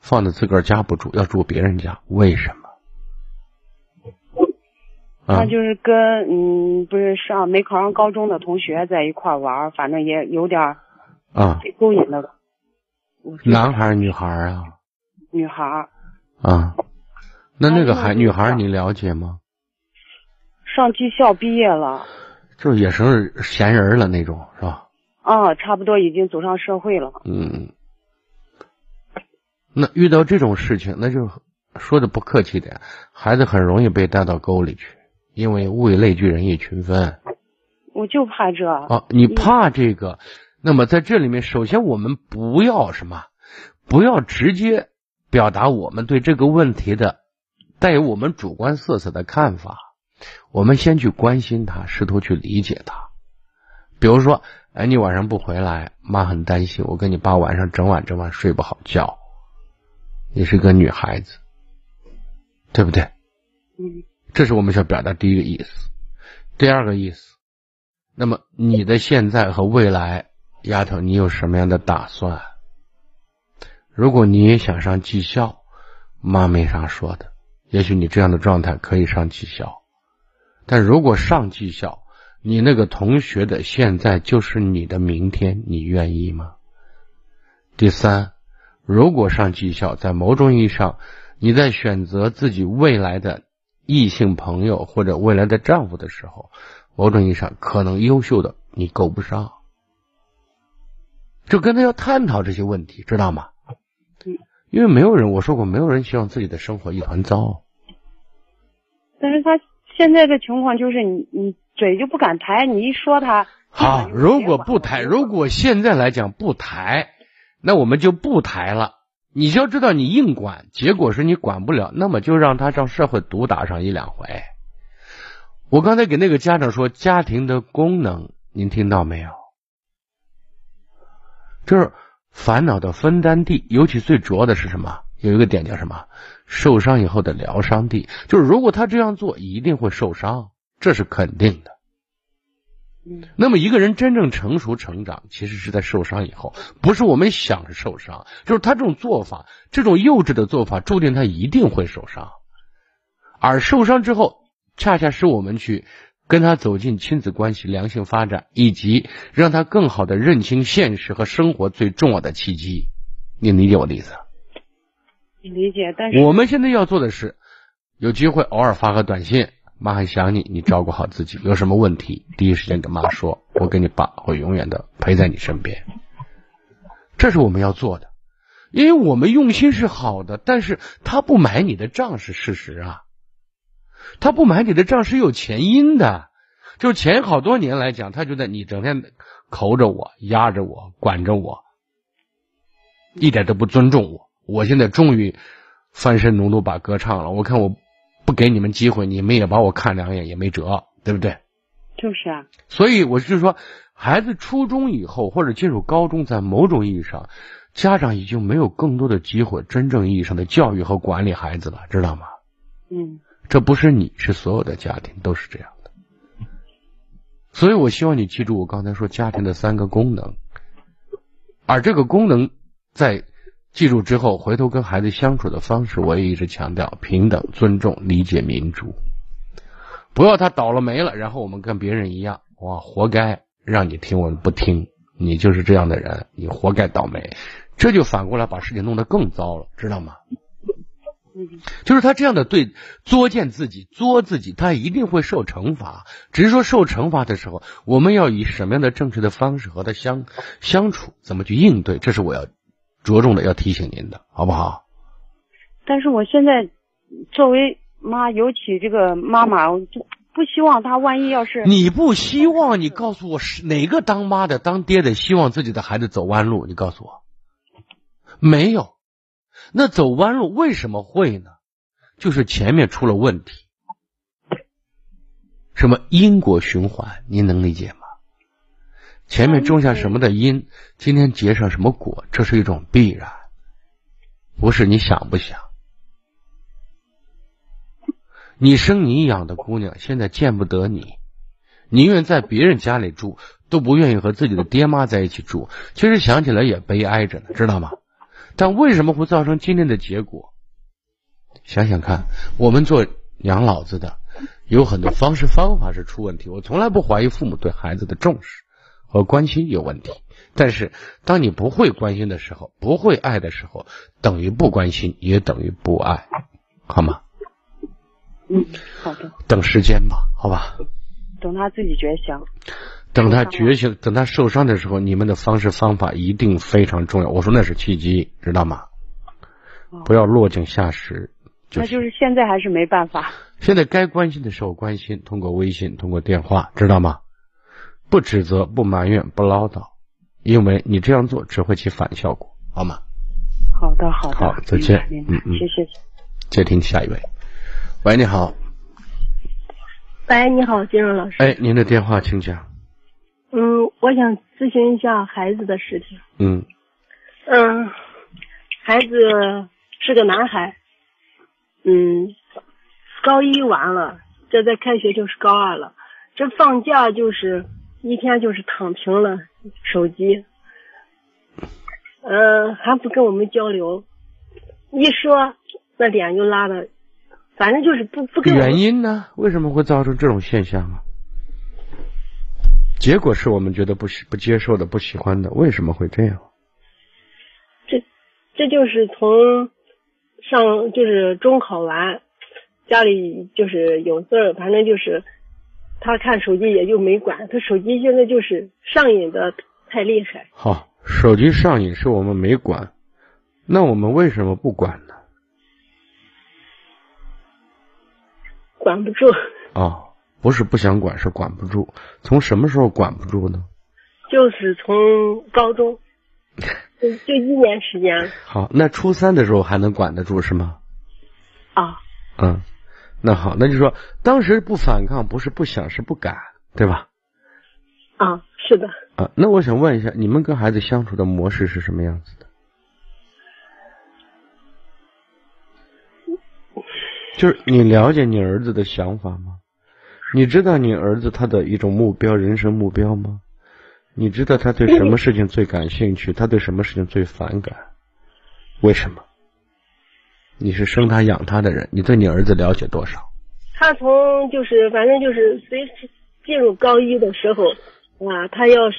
放在自个儿家不住，要住别人家？为什么？啊他就是跟嗯，不是上没考上高中的同学在一块儿玩儿，反正也有点儿啊，被勾引的。男孩儿女孩儿啊女孩儿啊，那那个孩啊女孩儿你了解吗？上技校毕业了，就是也是闲人了那种，是吧？啊，差不多已经走上社会了。嗯，那遇到这种事情，那就说的不客气点，孩子很容易被带到沟里去，因为物以类聚，人以群分我就怕这。啊。你怕这个，那么在这里面，首先我们不要什么，不要直接表达我们对这个问题的带有我们主观色彩的看法，我们先去关心他，试图去理解他。比如说，哎，你晚上不回来，妈很担心。我跟你爸晚上整晚整晚睡不好觉。你是个女孩子，对不对？嗯这是我们想表达第一个意思。第二个意思，那么你的现在和未来，丫头，你有什么样的打算？如果你也想上技校，妈没啥说的。也许你这样的状态可以上技校，但如果上技校，你那个同学的现在就是你的明天，你愿意吗？第三，如果上技校，在某种意义上，你在选择自己未来的异性朋友或者未来的丈夫的时候，某种意义上可能优秀的你够不上，就跟他要探讨这些问题，知道吗？因为没有人，我说过，没有人希望自己的生活一团糟。但是他现在的情况就是你你嘴就不敢抬，你一说他。好，如果不抬，如果现在来讲不抬，那我们就不抬了。你要知道，你硬管，结果是你管不了，那么就让他上社会毒打上一两回。我刚才给那个家长说，家庭的功能，您听到没有？就是烦恼的分担地，尤其最主要的是什么？有一个点叫什么？受伤以后的疗伤地，就是如果他这样做，一定会受伤，这是肯定的。嗯那么一个人真正成熟成长，其实是在受伤以后，不是我们想着受伤，就是他这种做法，这种幼稚的做法，注定他一定会受伤。而受伤之后，恰恰是我们去跟他走进亲子关系良性发展，以及让他更好的认清现实和生活最重要的契机。你理解我的意思？你理解，但是我们现在要做的是，有机会偶尔发个短信，妈很想你，你照顾好自己，有什么问题第一时间跟妈说，我跟你爸会永远的陪在你身边。这是我们要做的，因为我们用心是好的，但是他不买你的账是事实啊，他不买你的账是有前因的，就前好多年来讲，他觉得你整天抠着我、压着我、管着我，一点都不尊重我。我现在终于翻身农奴把歌唱了，我看我不给你们机会，你们也把我看两眼也没辙，对不对？就是啊，所以我是说，孩子初中以后或者进入高中，在某种意义上，家长已经没有更多的机会真正意义上的教育和管理孩子了，知道吗？嗯这不是你，是所有的家庭都是这样的。所以我希望你记住我刚才说家庭的三个功能，而这个功能在记住之后，回头跟孩子相处的方式，我也一直强调平等、尊重、理解、民主。不要他倒了霉了，然后我们跟别人一样，哇，活该让你听我们不听，你就是这样的人，你活该倒霉，这就反过来把事情弄得更糟了，知道吗？就是他这样的对作践自己、作自己，他一定会受惩罚。只是说受惩罚的时候，我们要以什么样的正确的方式和他相相处，怎么去应对，这是我要着重的要提醒您的，好不好？但是我现在作为妈，尤其这个妈妈，我就不希望她万一要是你不希望你告诉我是哪个当妈的、当爹的希望自己的孩子走弯路？你告诉我，没有。那走弯路为什么会呢？就是前面出了问题，什么因果循环，您能理解吗？前面种下什么的因，今天结上什么果，这是一种必然，不是你想不想。你生你养的姑娘，现在见不得你，宁愿在别人家里住，都不愿意和自己的爹妈在一起住。其实想起来也悲哀着呢，知道吗？但为什么会造成今天的结果？想想看，我们做养老子的，有很多方式方法是出问题。我从来不怀疑父母对孩子的重视和关心有问题，但是当你不会关心的时候，不会爱的时候，等于不关心，也等于不爱，好吗？嗯，好的，等时间吧，好吧。等他自己觉醒。等他觉醒，等他受伤的时候，你们的方式方法一定非常重要。我说那是契机，知道吗？哦不要落井下石。就那就是现在还是没办法。现在该关心的时候关心，通过微信，通过电话，知道吗？不指责，不埋怨，不唠叨，因为你这样做只会起反效果，好吗？好的，好的，好再见嗯嗯谢谢。接听下一位。喂，你好，喂，你好，金荣老师。哎，您的电话请讲。嗯，我想咨询一下孩子的事情。嗯嗯，孩子是个男孩，嗯，高一完了，这再开学就是高二了。这放假就是一天就是躺平了，手机，嗯、还不跟我们交流，一说那脸就拉的，反正就是不不跟原因呢？为什么会造成这种现象啊？结果是我们觉得不喜不接受的、不喜欢的，为什么会这样？这这就是从上就是中考完，家里就是有事儿，反正就是他看手机也就没管，他手机现在就是上瘾的太厉害，好，手机上瘾是我们没管，那我们为什么不管呢？管不住。哦，不是不想管，是管不住。从什么时候管不住呢？就是从高中，就 就一年时间好，那初三的时候还能管得住是吗？啊，嗯，那好，那就说当时不反抗，不是不想，是不敢，对吧？啊，是的，啊，那我想问一下，你们跟孩子相处的模式是什么样子的？就是你了解你儿子的想法吗？你知道你儿子他的一种目标，人生目标吗？你知道他对什么事情最感兴趣？他对什么事情最反感？为什么？你是生他养他的人，你对你儿子了解多少？他从就是反正就是随进入高一的时候啊，他要是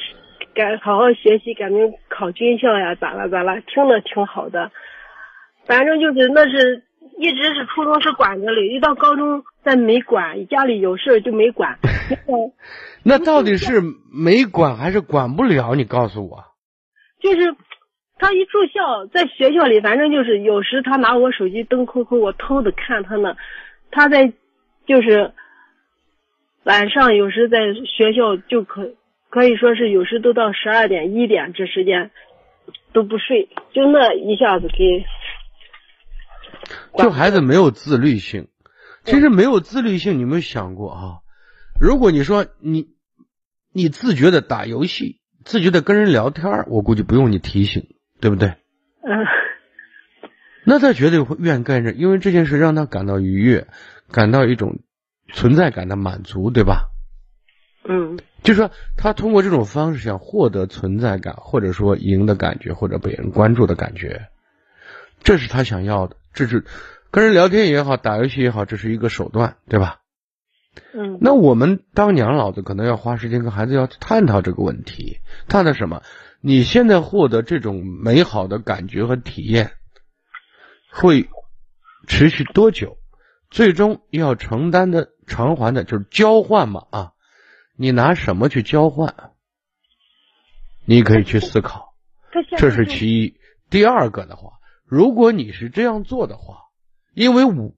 改好好学习，改名考军校呀，咋了咋了，听的挺好的。反正就是那是一直是初中是管着的，一到高中再没管，家里有事就没管。那到底是没管还是管不了？你告诉我。就是他一住校，在学校里，反正就是有时他拿我手机登 QQ，我偷着看他呢。他在就是晚上有时在学校就可可以说是有时都到十二点一点这时间都不睡，就那一下子给。就孩子没有自律性，其实没有自律性，你有没有想过啊？如果你说你你自觉的打游戏，自觉的跟人聊天，我估计不用你提醒，对不对？嗯。那他绝对会愿干这，因为这件事让他感到愉悦，感到一种存在感的满足，对吧？嗯。就说他通过这种方式想获得存在感，或者说赢的感觉，或者被人关注的感觉，这是他想要的。这是跟人聊天也好，打游戏也好，这是一个手段，对吧？嗯。那我们当娘老的可能要花时间跟孩子要探讨这个问题，探讨什么？你现在获得这种美好的感觉和体验，会持续多久？最终要承担的偿还的就是交换嘛啊？你拿什么去交换？你可以去思考，这是其一。第二个的话。如果你是这样做的话，因为我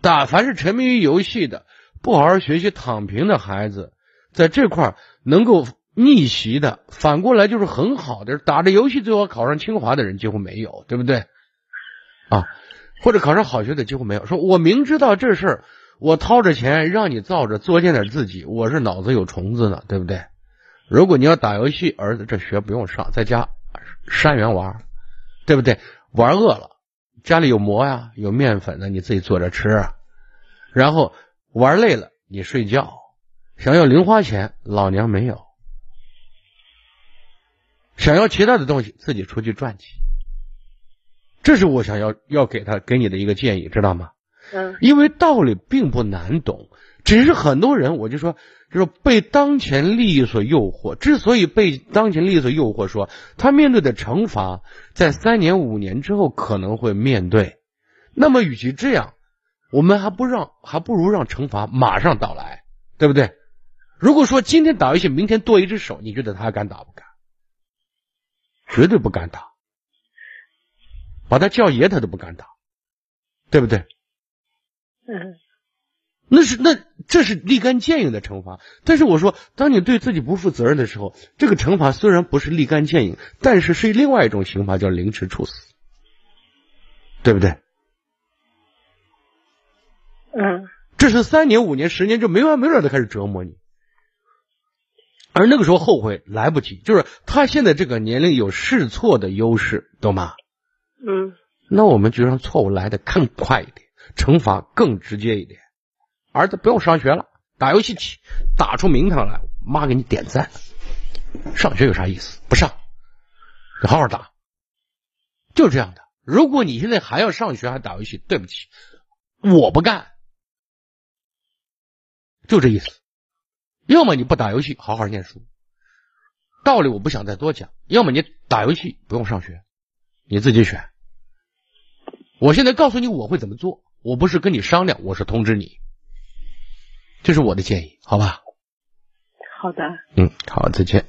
打凡是沉迷于游戏的、不好好学习、躺平的孩子，在这块能够逆袭的，反过来就是很好的，打着游戏最后考上清华的人几乎没有，对不对？啊，或者考上好学的几乎没有。说我明知道这事儿，我掏着钱让你造着作践点自己，我是脑子有虫子呢，对不对？如果你要打游戏，儿子这学不用上，在家山园玩。对不对？玩饿了，家里有馍呀，有面粉的，你自己做着吃。然后玩累了，你睡觉。想要零花钱，老娘没有。想要其他的东西，自己出去赚去。这是我想要要给他给你的一个建议，知道吗？嗯。因为道理并不难懂，只是很多人，我就说。就是被当前利益所诱惑，之所以被当前利益所诱惑，说他面对的惩罚，在三年五年之后可能会面对。那么，与其这样，我们还不让，还不如让惩罚马上到来，对不对？如果说今天打游戏，明天剁一只手，你觉得他还敢打不敢？绝对不敢打，把他叫爷他都不敢打，对不对？嗯。那是那这是立竿见影的惩罚，但是我说，当你对自己不负责任的时候，这个惩罚虽然不是立竿见影，但是是另外一种刑罚，叫凌迟处死，对不对？嗯，这是三年、五年、十年，就没完没了的开始折磨你，而那个时候后悔来不及，就是他现在这个年龄有试错的优势，懂吗？嗯，那我们就让错误来的更快一点，惩罚更直接一点。儿子不用上学了，打游戏去，打出名堂来，妈给你点赞。上学有啥意思？不上，你好好打，就这样的。如果你现在还要上学还打游戏，对不起，我不干，就这意思。要么你不打游戏，好好念书，道理我不想再多讲；要么你打游戏不用上学，你自己选。我现在告诉你我会怎么做，我不是跟你商量，我是通知你。这是我的建议，好吧？好的。嗯，好，再见。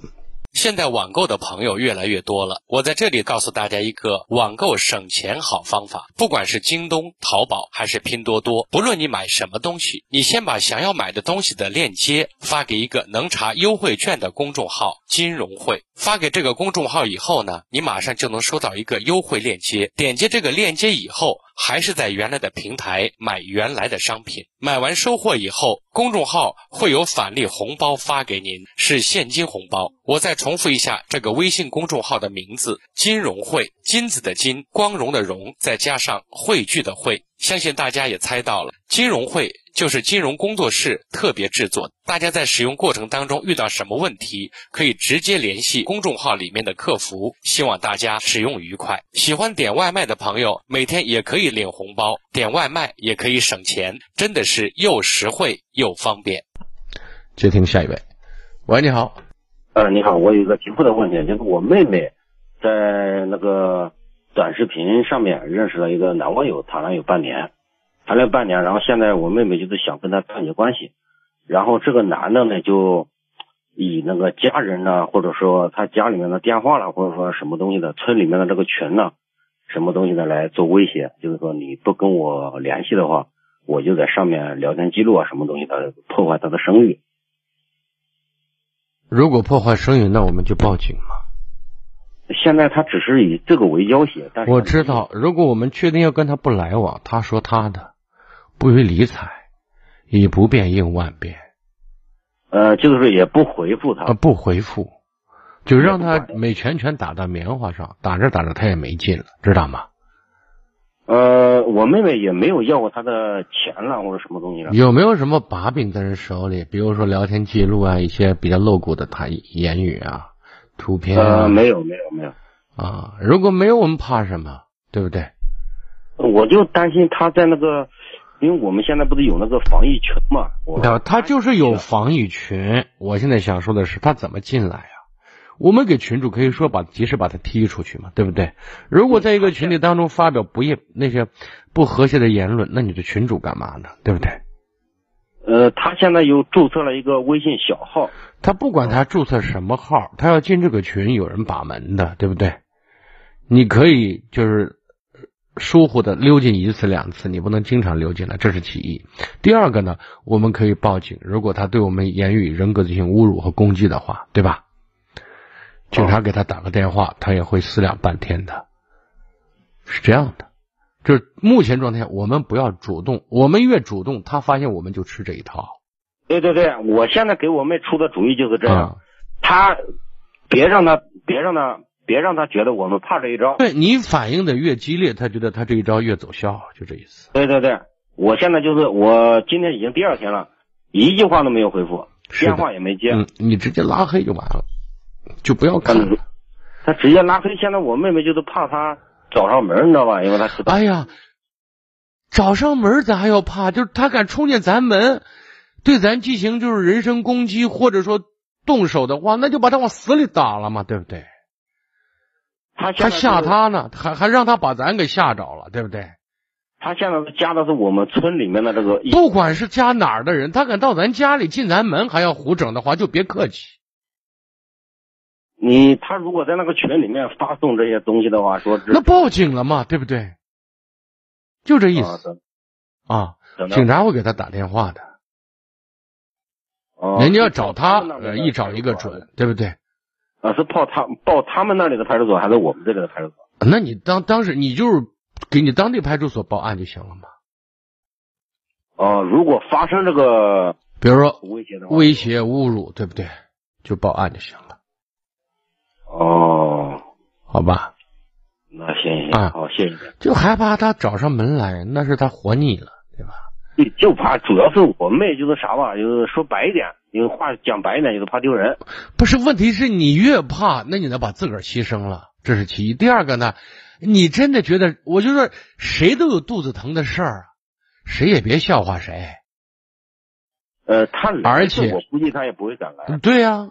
现在网购的朋友越来越多了，我在这里告诉大家一个网购省钱好方法。不管是京东、淘宝还是拼多多，不论你买什么东西，你先把想要买的东西的链接发给一个能查优惠券的公众号“金融会”。发给这个公众号以后呢，你马上就能收到一个优惠链接。点击这个链接以后，还是在原来的平台买原来的商品。买完收货以后，公众号会有返利红包发给您，是现金红包。我再重复一下这个微信公众号的名字：金融汇，金子的金，光荣的荣，再加上汇聚的汇。相信大家也猜到了，金融会就是金融工作室特别制作。大家在使用过程当中遇到什么问题，可以直接联系公众号里面的客服。希望大家使用愉快。喜欢点外卖的朋友，每天也可以领红包，点外卖也可以省钱，真的是又实惠又方便。接听下一位，喂，你好。呃，你好，我有一个急迫的问题，就是我妹妹在那个。短视频上面认识了一个男网友，谈了有半年，谈了半年，然后现在我妹妹就是想跟他断绝关系，然后这个男的呢就以那个家人呢，或者说他家里面的电话了，或者说什么东西的，村里面的这个群呢，什么东西的来做威胁，就是说你不跟我联系的话，我就在上面聊天记录啊，什么东西的破坏他的声誉。如果破坏声誉，那我们就报警嘛。现在他只是以这个为要挟，但是我知道，如果我们确定要跟他不来往，他说他的，不予理睬，以不变应万变。呃，就是也不回复他，不回复，就让他每拳拳打到棉花上，打着打着他也没劲了，知道吗？呃，我妹妹也没有要过他的钱了，或者什么东西了。有没有什么把柄在人手里？比如说聊天记录啊，一些比较露骨的他言语啊。图片呃没有没有没有啊，如果没有我们怕什么，对不对？我就担心他在那个，因为我们现在不是有那个防疫群嘛，他他就是有防疫群。我现在想说的是，他怎么进来啊？我们给群主可以说把及时把他踢出去嘛，对不对？如果在一个群体当中发表不业那些不和谐的言论，那你的群主干嘛呢？对不对？呃，他现在又注册了一个微信小号。他不管他注册什么号，他要进这个群，有人把门的，对不对？你可以就是疏忽的溜进一次两次，你不能经常溜进来，这是其一。第二个呢，我们可以报警，如果他对我们言语人格进行侮辱和攻击的话，对吧？警察给他打个电话，他也会思量半天的，是这样的。就是目前状态，我们不要主动，我们越主动，他发现我们就吃这一套。对对对，我现在给我妹出的主意就是这样，他别让他别让他别让他觉得我们怕这一招。对你反应的越激烈，他觉得他这一招越走效，就这意思。对对对，我现在就是我今天已经第二天了，一句话都没有回复，电话也没接。嗯，你直接拉黑就完了，就不要看。他直接拉黑，现在我妹妹就是怕他。找上门，你知道吧？因为他知道。哎呀，找上门咱还要怕？就是他敢冲进咱门，对咱进行就是人身攻击，或者说动手的话，那就把他往死里打了嘛，对不对？他还吓他呢，还还让他把咱给吓着了，对不对？他现在是加的是我们村里面的这个，不管是加哪儿的人，他敢到咱家里进咱门还要胡整的话，就别客气。你他如果在那个群里面发送这些东西的话，说那报警了嘛，对不对？就这意思啊，警察会给他打电话的。人家要找他，一找一个准，对不对？啊，是报他报他们那里的派出所，还是我们这里的派出所？那你当当时你就是给你当地派出所报案就行了嘛。哦，如果发生这个，比如说威胁的威胁侮辱，对不对？就报案就行了。哦，好吧，那行行啊，好，谢谢。就害怕他找上门来，那是他活腻了，对吧？对就怕主要是我妹，就是啥吧，就是说白一点，因为话讲白一点，就是怕丢人。不是，问题是你越怕，那你能把自个儿牺牲了，这是其一。第二个呢，你真的觉得，我就说谁都有肚子疼的事儿，谁也别笑话谁。呃，他而且我估计他也不会敢来。对呀。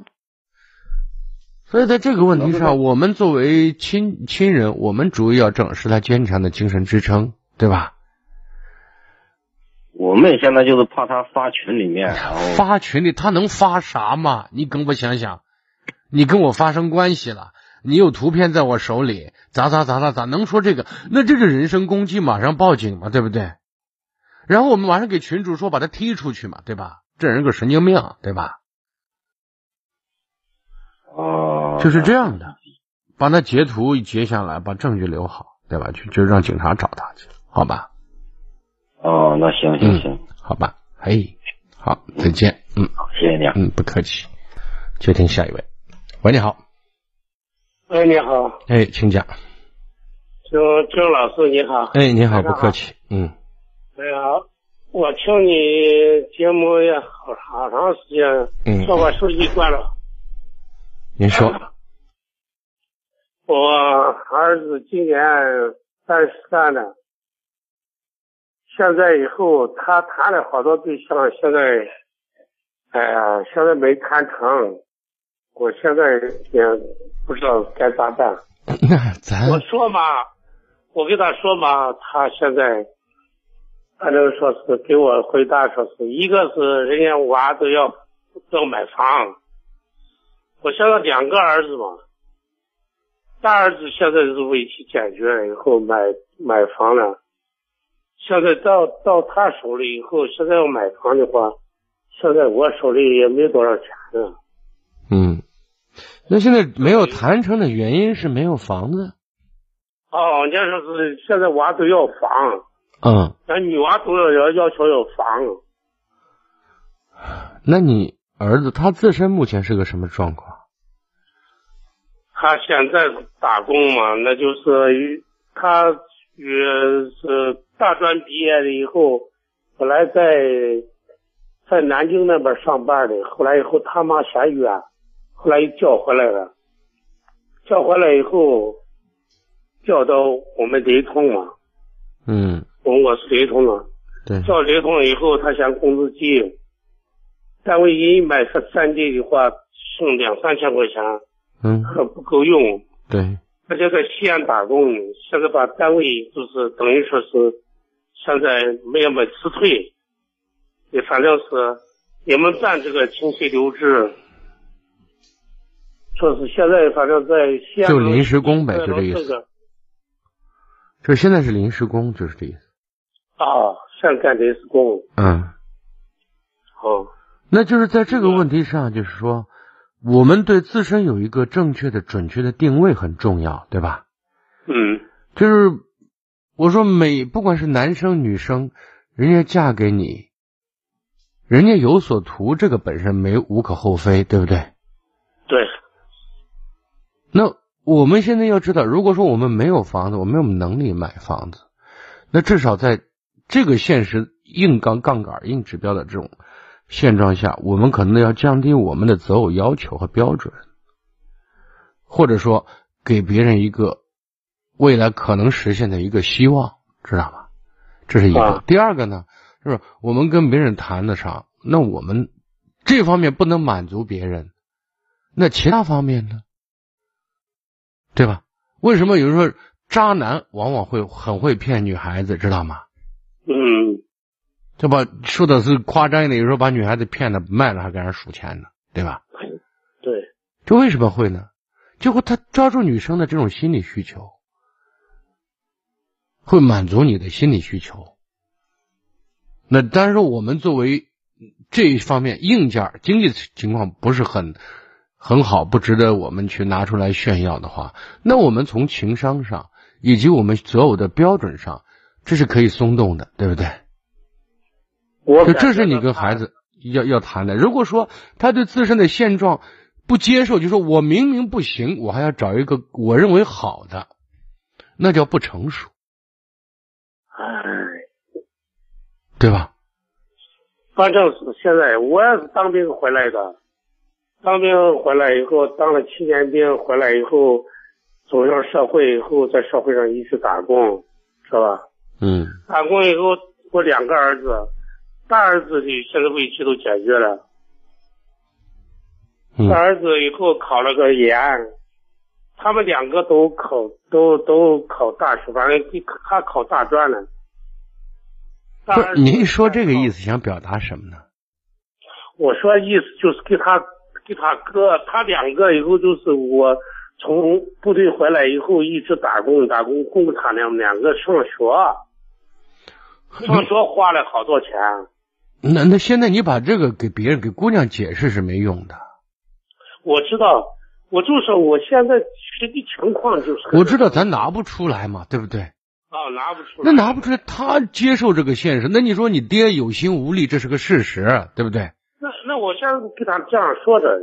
所以在这个问题上，我们作为亲亲人，我们主要正是他坚强的精神支撑，对吧？我们现在就是怕他发群里面，发群里他能发啥嘛？你跟我想想，你跟我发生关系了，你有图片在我手里，咋咋咋咋咋能说这个？那这个人身攻击，马上报警嘛，对不对？然后我们马上给群主说，把他踢出去嘛，对吧？这人个神经病，对吧？就是这样的，把那截图截下来，把证据留好，对吧？就就让警察找他去，好吧？哦，那行行行，好吧，嘿，好，再见，嗯，好，谢谢你，啊，嗯，不客气，接听下一位，喂，你好，喂，你好，哎，请讲，周周老师你好，哎，你好，不客气，嗯，喂，好，我听你节目也好好长时间，嗯说把手机关了。您说，我儿子今年三十三了，现在以后他谈了好多对象，现在，哎呀，现在没谈成，我现在也不知道该咋办。那 咱我说嘛，我跟他说嘛，他现在，反正说是给我回答说是一个是人家娃都要要买房，我现在两个儿子嘛，大儿子现在是问题解决了以后买买房了，现在到到他手里以后，现在要买房的话，现在我手里也没多少钱呢。嗯，那现在没有谈成的原因是没有房子。哦，人家说是现在娃都要房，嗯，咱女娃都要要要求要房。那你儿子他自身目前是个什么状况？他现在打工嘛，那就是他也是大专毕业了以后，本来在在南京那边上班的，后来以后他妈嫌远，后来又调回来了，调回来以后调到我们雷通嘛，嗯，我我是雷通的，对，调雷通了以后，他嫌工资低，单位一买三三地的话，剩两三千块钱。嗯，还不够用。对，他就在西安打工，现在把单位就是等于说是现在没有么辞退，也反正是也没办这个清水留置，说是现在反正在西安就临时工呗，就这意思。这个就现在是临时工，就是这意思。啊，现在干临时工。嗯，好，那就是在这个问题上，就是说。我们对自身有一个正确的、准确的定位很重要，对吧？嗯，就是我说每不管是男生女生，人家嫁给你，人家有所图，这个本身没无可厚非，对不对？对。那我们现在要知道，如果说我们没有房子，我们没有能力买房子，那至少在这个现实硬杠杠杆、硬指标的这种。现状下，我们可能要降低我们的择偶要求和标准，或者说给别人一个未来可能实现的一个希望，知道吗？这是一个。啊、第二个呢，就是我们跟别人谈得上，那我们这方面不能满足别人，那其他方面呢？对吧？为什么有人说渣男往往会很会骗女孩子，知道吗？嗯。这把说的是夸张一点，有时候把女孩子骗了卖了还给人数钱呢，对吧？对，这为什么会呢？结果他抓住女生的这种心理需求，会满足你的心理需求。那当然说，我们作为这一方面硬件经济情况不是很很好，不值得我们去拿出来炫耀的话，那我们从情商上以及我们择偶的标准上，这是可以松动的，对不对？我这是你跟孩子要要谈的。如果说他对自身的现状不接受，就说我明明不行，我还要找一个我认为好的，那叫不成熟，哎，对吧？反正是现在我也是当兵回来的，当兵回来以后当了七年兵，回来以后走上社会以后，在社会上一直打工，是吧？嗯。打工以后，我两个儿子。大儿子的现在问题都解决了，嗯、大儿子以后考了个研，他们两个都考都都考大学，反正他考大专了。不是，您说这个意思想表达什么呢？我说意思就是给他给他哥，他两个以后就是我从部队回来以后一直打工打工供他们两个上学，上学花了好多钱。那那现在你把这个给别人给姑娘解释是没用的。我知道，我就说我现在实际情况就是。我知道咱拿不出来嘛，对不对？啊，拿不出来。那拿不出来，他接受这个现实。那你说你爹有心无力，这是个事实，对不对？那那我现在给他这样说的，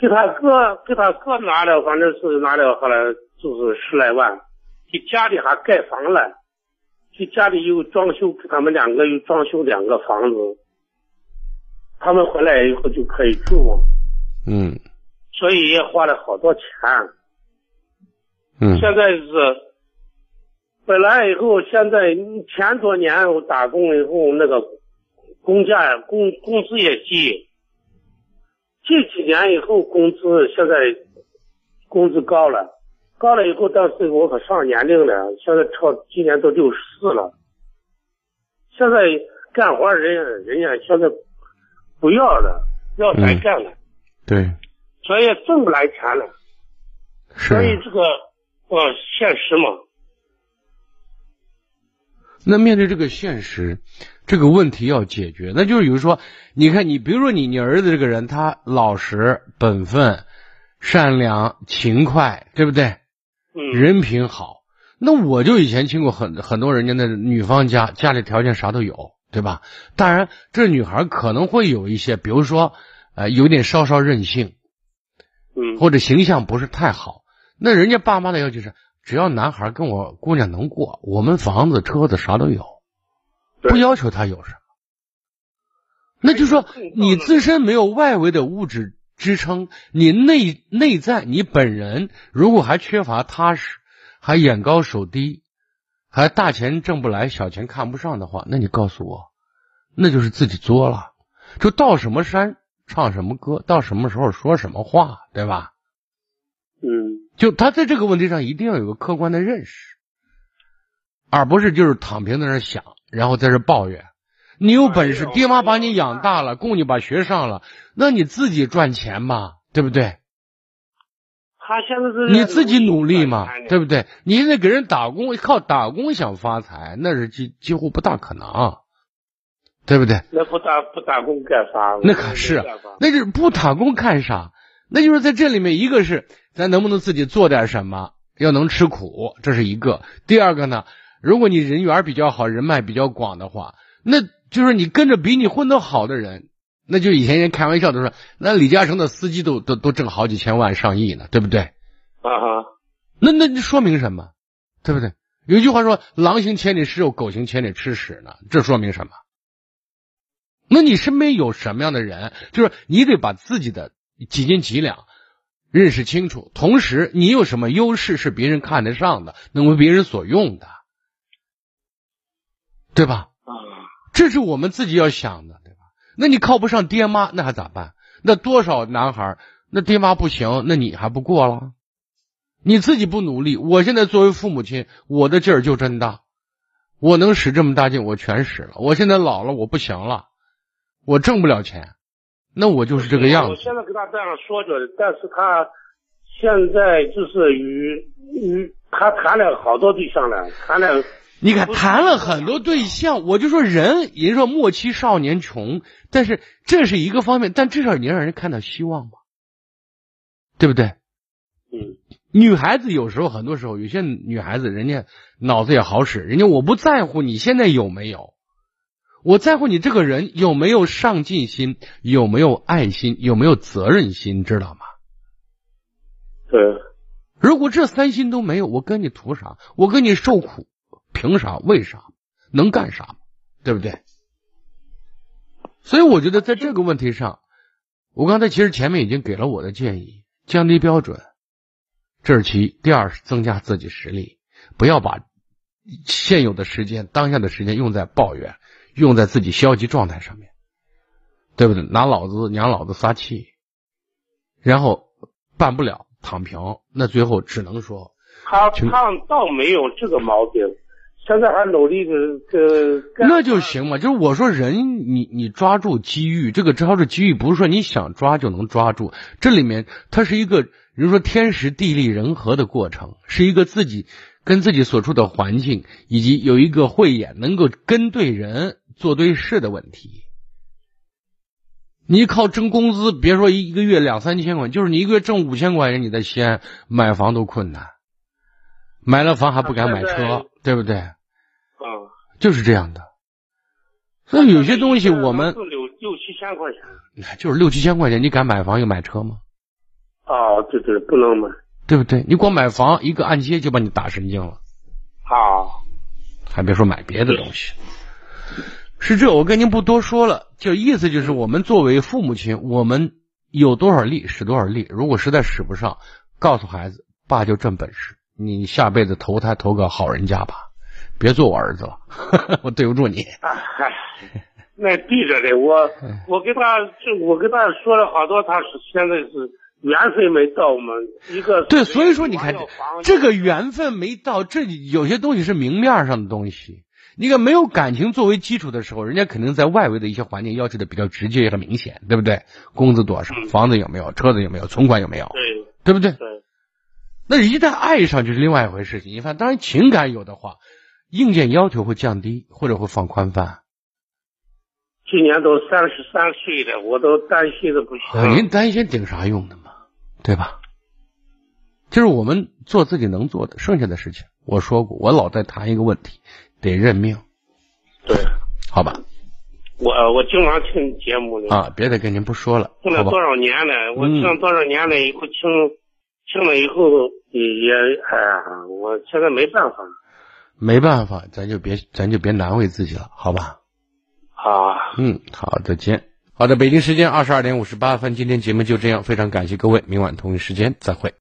给他哥给他哥拿了，反正是拿了后来就是十来万，给家里还盖房了。就家里又装修，给他们两个又装修两个房子，他们回来以后就可以住，嗯所以也花了好多钱。嗯现在是本来以后，现在前多年我打工以后，那个工价工工资也低，这几年以后工资现在工资高了，高了以后，但是我可上年龄了，现在超今年都六十四了，现在干活人人家现在不要了，要咱干了，对所以挣不来钱了，是所以这个呃现实嘛。那面对这个现实，这个问题要解决，那就是比如说，你看你，比如说你你儿子这个人，他老实、本分、善良、勤快，对不对？嗯，人品好。那我就以前听过很很多人家的女方家家里条件啥都有，对吧？当然，这女孩可能会有一些，比如说，呃，有点稍稍任性，嗯，或者形象不是太好。那人家爸妈的要求是，只要男孩跟我姑娘能过，我们房子、车子啥都有，不要求他有什么。那就说你自身没有外围的物质支撑，你内内在你本人如果还缺乏踏实，还眼高手低，还大钱挣不来，小钱看不上的话，那你告诉我，那就是自己作了。就到什么山唱什么歌，到什么时候说什么话，对吧？嗯就他在这个问题上一定要有个客观的认识，而不是就是躺平在那想，然后在这抱怨。你有本事，爹妈把你养大了，供你把学上了，那你自己赚钱嘛，对不对？他现在是你自己努力嘛对不对？你现在给人打工，靠打工想发财，那是几几乎不大可能，对不对？那不打不打工干啥？那可是那是不打工干啥？那就是在这里面，一个是咱能不能自己做点什么，要能吃苦，这是一个；第二个呢，如果你人缘比较好，人脉比较广的话，那就是你跟着比你混得好的人，那就以前人开玩笑都说，那李嘉诚的司机都都都挣好几千万、上亿呢，对不对？啊哈，那那说明什么？对不对？有一句话说“狼行千里吃肉，狗行千里吃屎”呢，这说明什么？那你身边有什么样的人？就是你得把自己的几斤几两认识清楚，同时你有什么优势是别人看得上的，能为别人所用的，对吧？啊，这是我们自己要想的，对吧？那你靠不上爹妈，那还咋办？那多少男孩那爹妈不行，那你还不过了？你自己不努力，我现在作为父母亲，我的劲儿就真大，我能使这么大劲，我全使了。我现在老了，我不行了，我挣不了钱，那我就是这个样子。我现在跟他这样说着，但是他现在就是与与他谈了好多对象了，谈了你看，谈了很多对象，我就说人，人说莫欺少年穷，但是这是一个方面，但至少你让人看到希望吧，对不对？嗯女孩子有时候，很多时候，有些女孩子人家脑子也好使，人家我不在乎你现在有没有，我在乎你这个人有没有上进心，有没有爱心，有没有责任心，知道吗？对，如果这三心都没有，我跟你图啥？我跟你受苦，凭啥？为啥？能干啥？对不对？所以我觉得在这个问题上，我刚才其实前面已经给了我的建议：降低标准，这是其一；第二是增加自己实力，不要把现有的时间、当下的时间用在抱怨、用在自己消极状态上面，对不对？拿老子娘老子撒气，然后办不了。躺平，那最后只能说，他他倒没有这个毛病，现在还努力的这。那就行嘛，就是我说人，你你抓住机遇，这个抓住机遇不是说你想抓就能抓住，这里面它是一个，比如说天时地利人和的过程，是一个自己跟自己所处的环境以及有一个慧眼，能够跟对人做对事的问题。你靠挣工资，别说一个月两三千块，就是你一个月挣五千块钱，你在西安买房都困难，买了房还不敢买车，对不对？啊，就是这样的。所以有些东西我们六六七千块钱，就是六七千块钱，你敢买房又买车吗？啊，对对，不能买，对不对？你光买房一个按揭就把你打神经了。好，还别说买别的东西。是这，我跟您不多说了，就意思就是我们作为父母亲，我们有多少力使多少力，如果实在使不上，告诉孩子，爸就这本事，你下辈子投胎投个好人家吧，别做我儿子了，我对不住你。嗨，那逼着的，我 我跟他，我跟他说了好多，他是现在是缘分没到嘛，一个对，所以说你看这个缘分没到，这有些东西是明面上的东西。你看，没有感情作为基础的时候，人家肯定在外围的一些环境要求的比较直接和明显，对不对？工资多少，房子有没有，车子有没有，存款有没有，对，对不对？对。那一旦爱上就是另外一回事情。你看，当然情感有的话，硬件要求会降低，或者会放宽泛。今年都三十三岁了，我都担心的不行。您担心顶啥用的嘛？对吧？就是我们做自己能做的，剩下的事情，我说过，我老在谈一个问题。得认命，对，好吧。我我经常听节目呢。啊，别的跟您不说了。听了多少年了？我听了多少年了？以后听听了以后也也哎呀，我现在没办法。没办法，咱就别咱就别难为自己了，好吧？好。嗯，好，再见。好的，北京时间二十二点五十八分，今天节目就这样，非常感谢各位，明晚同一时间再会。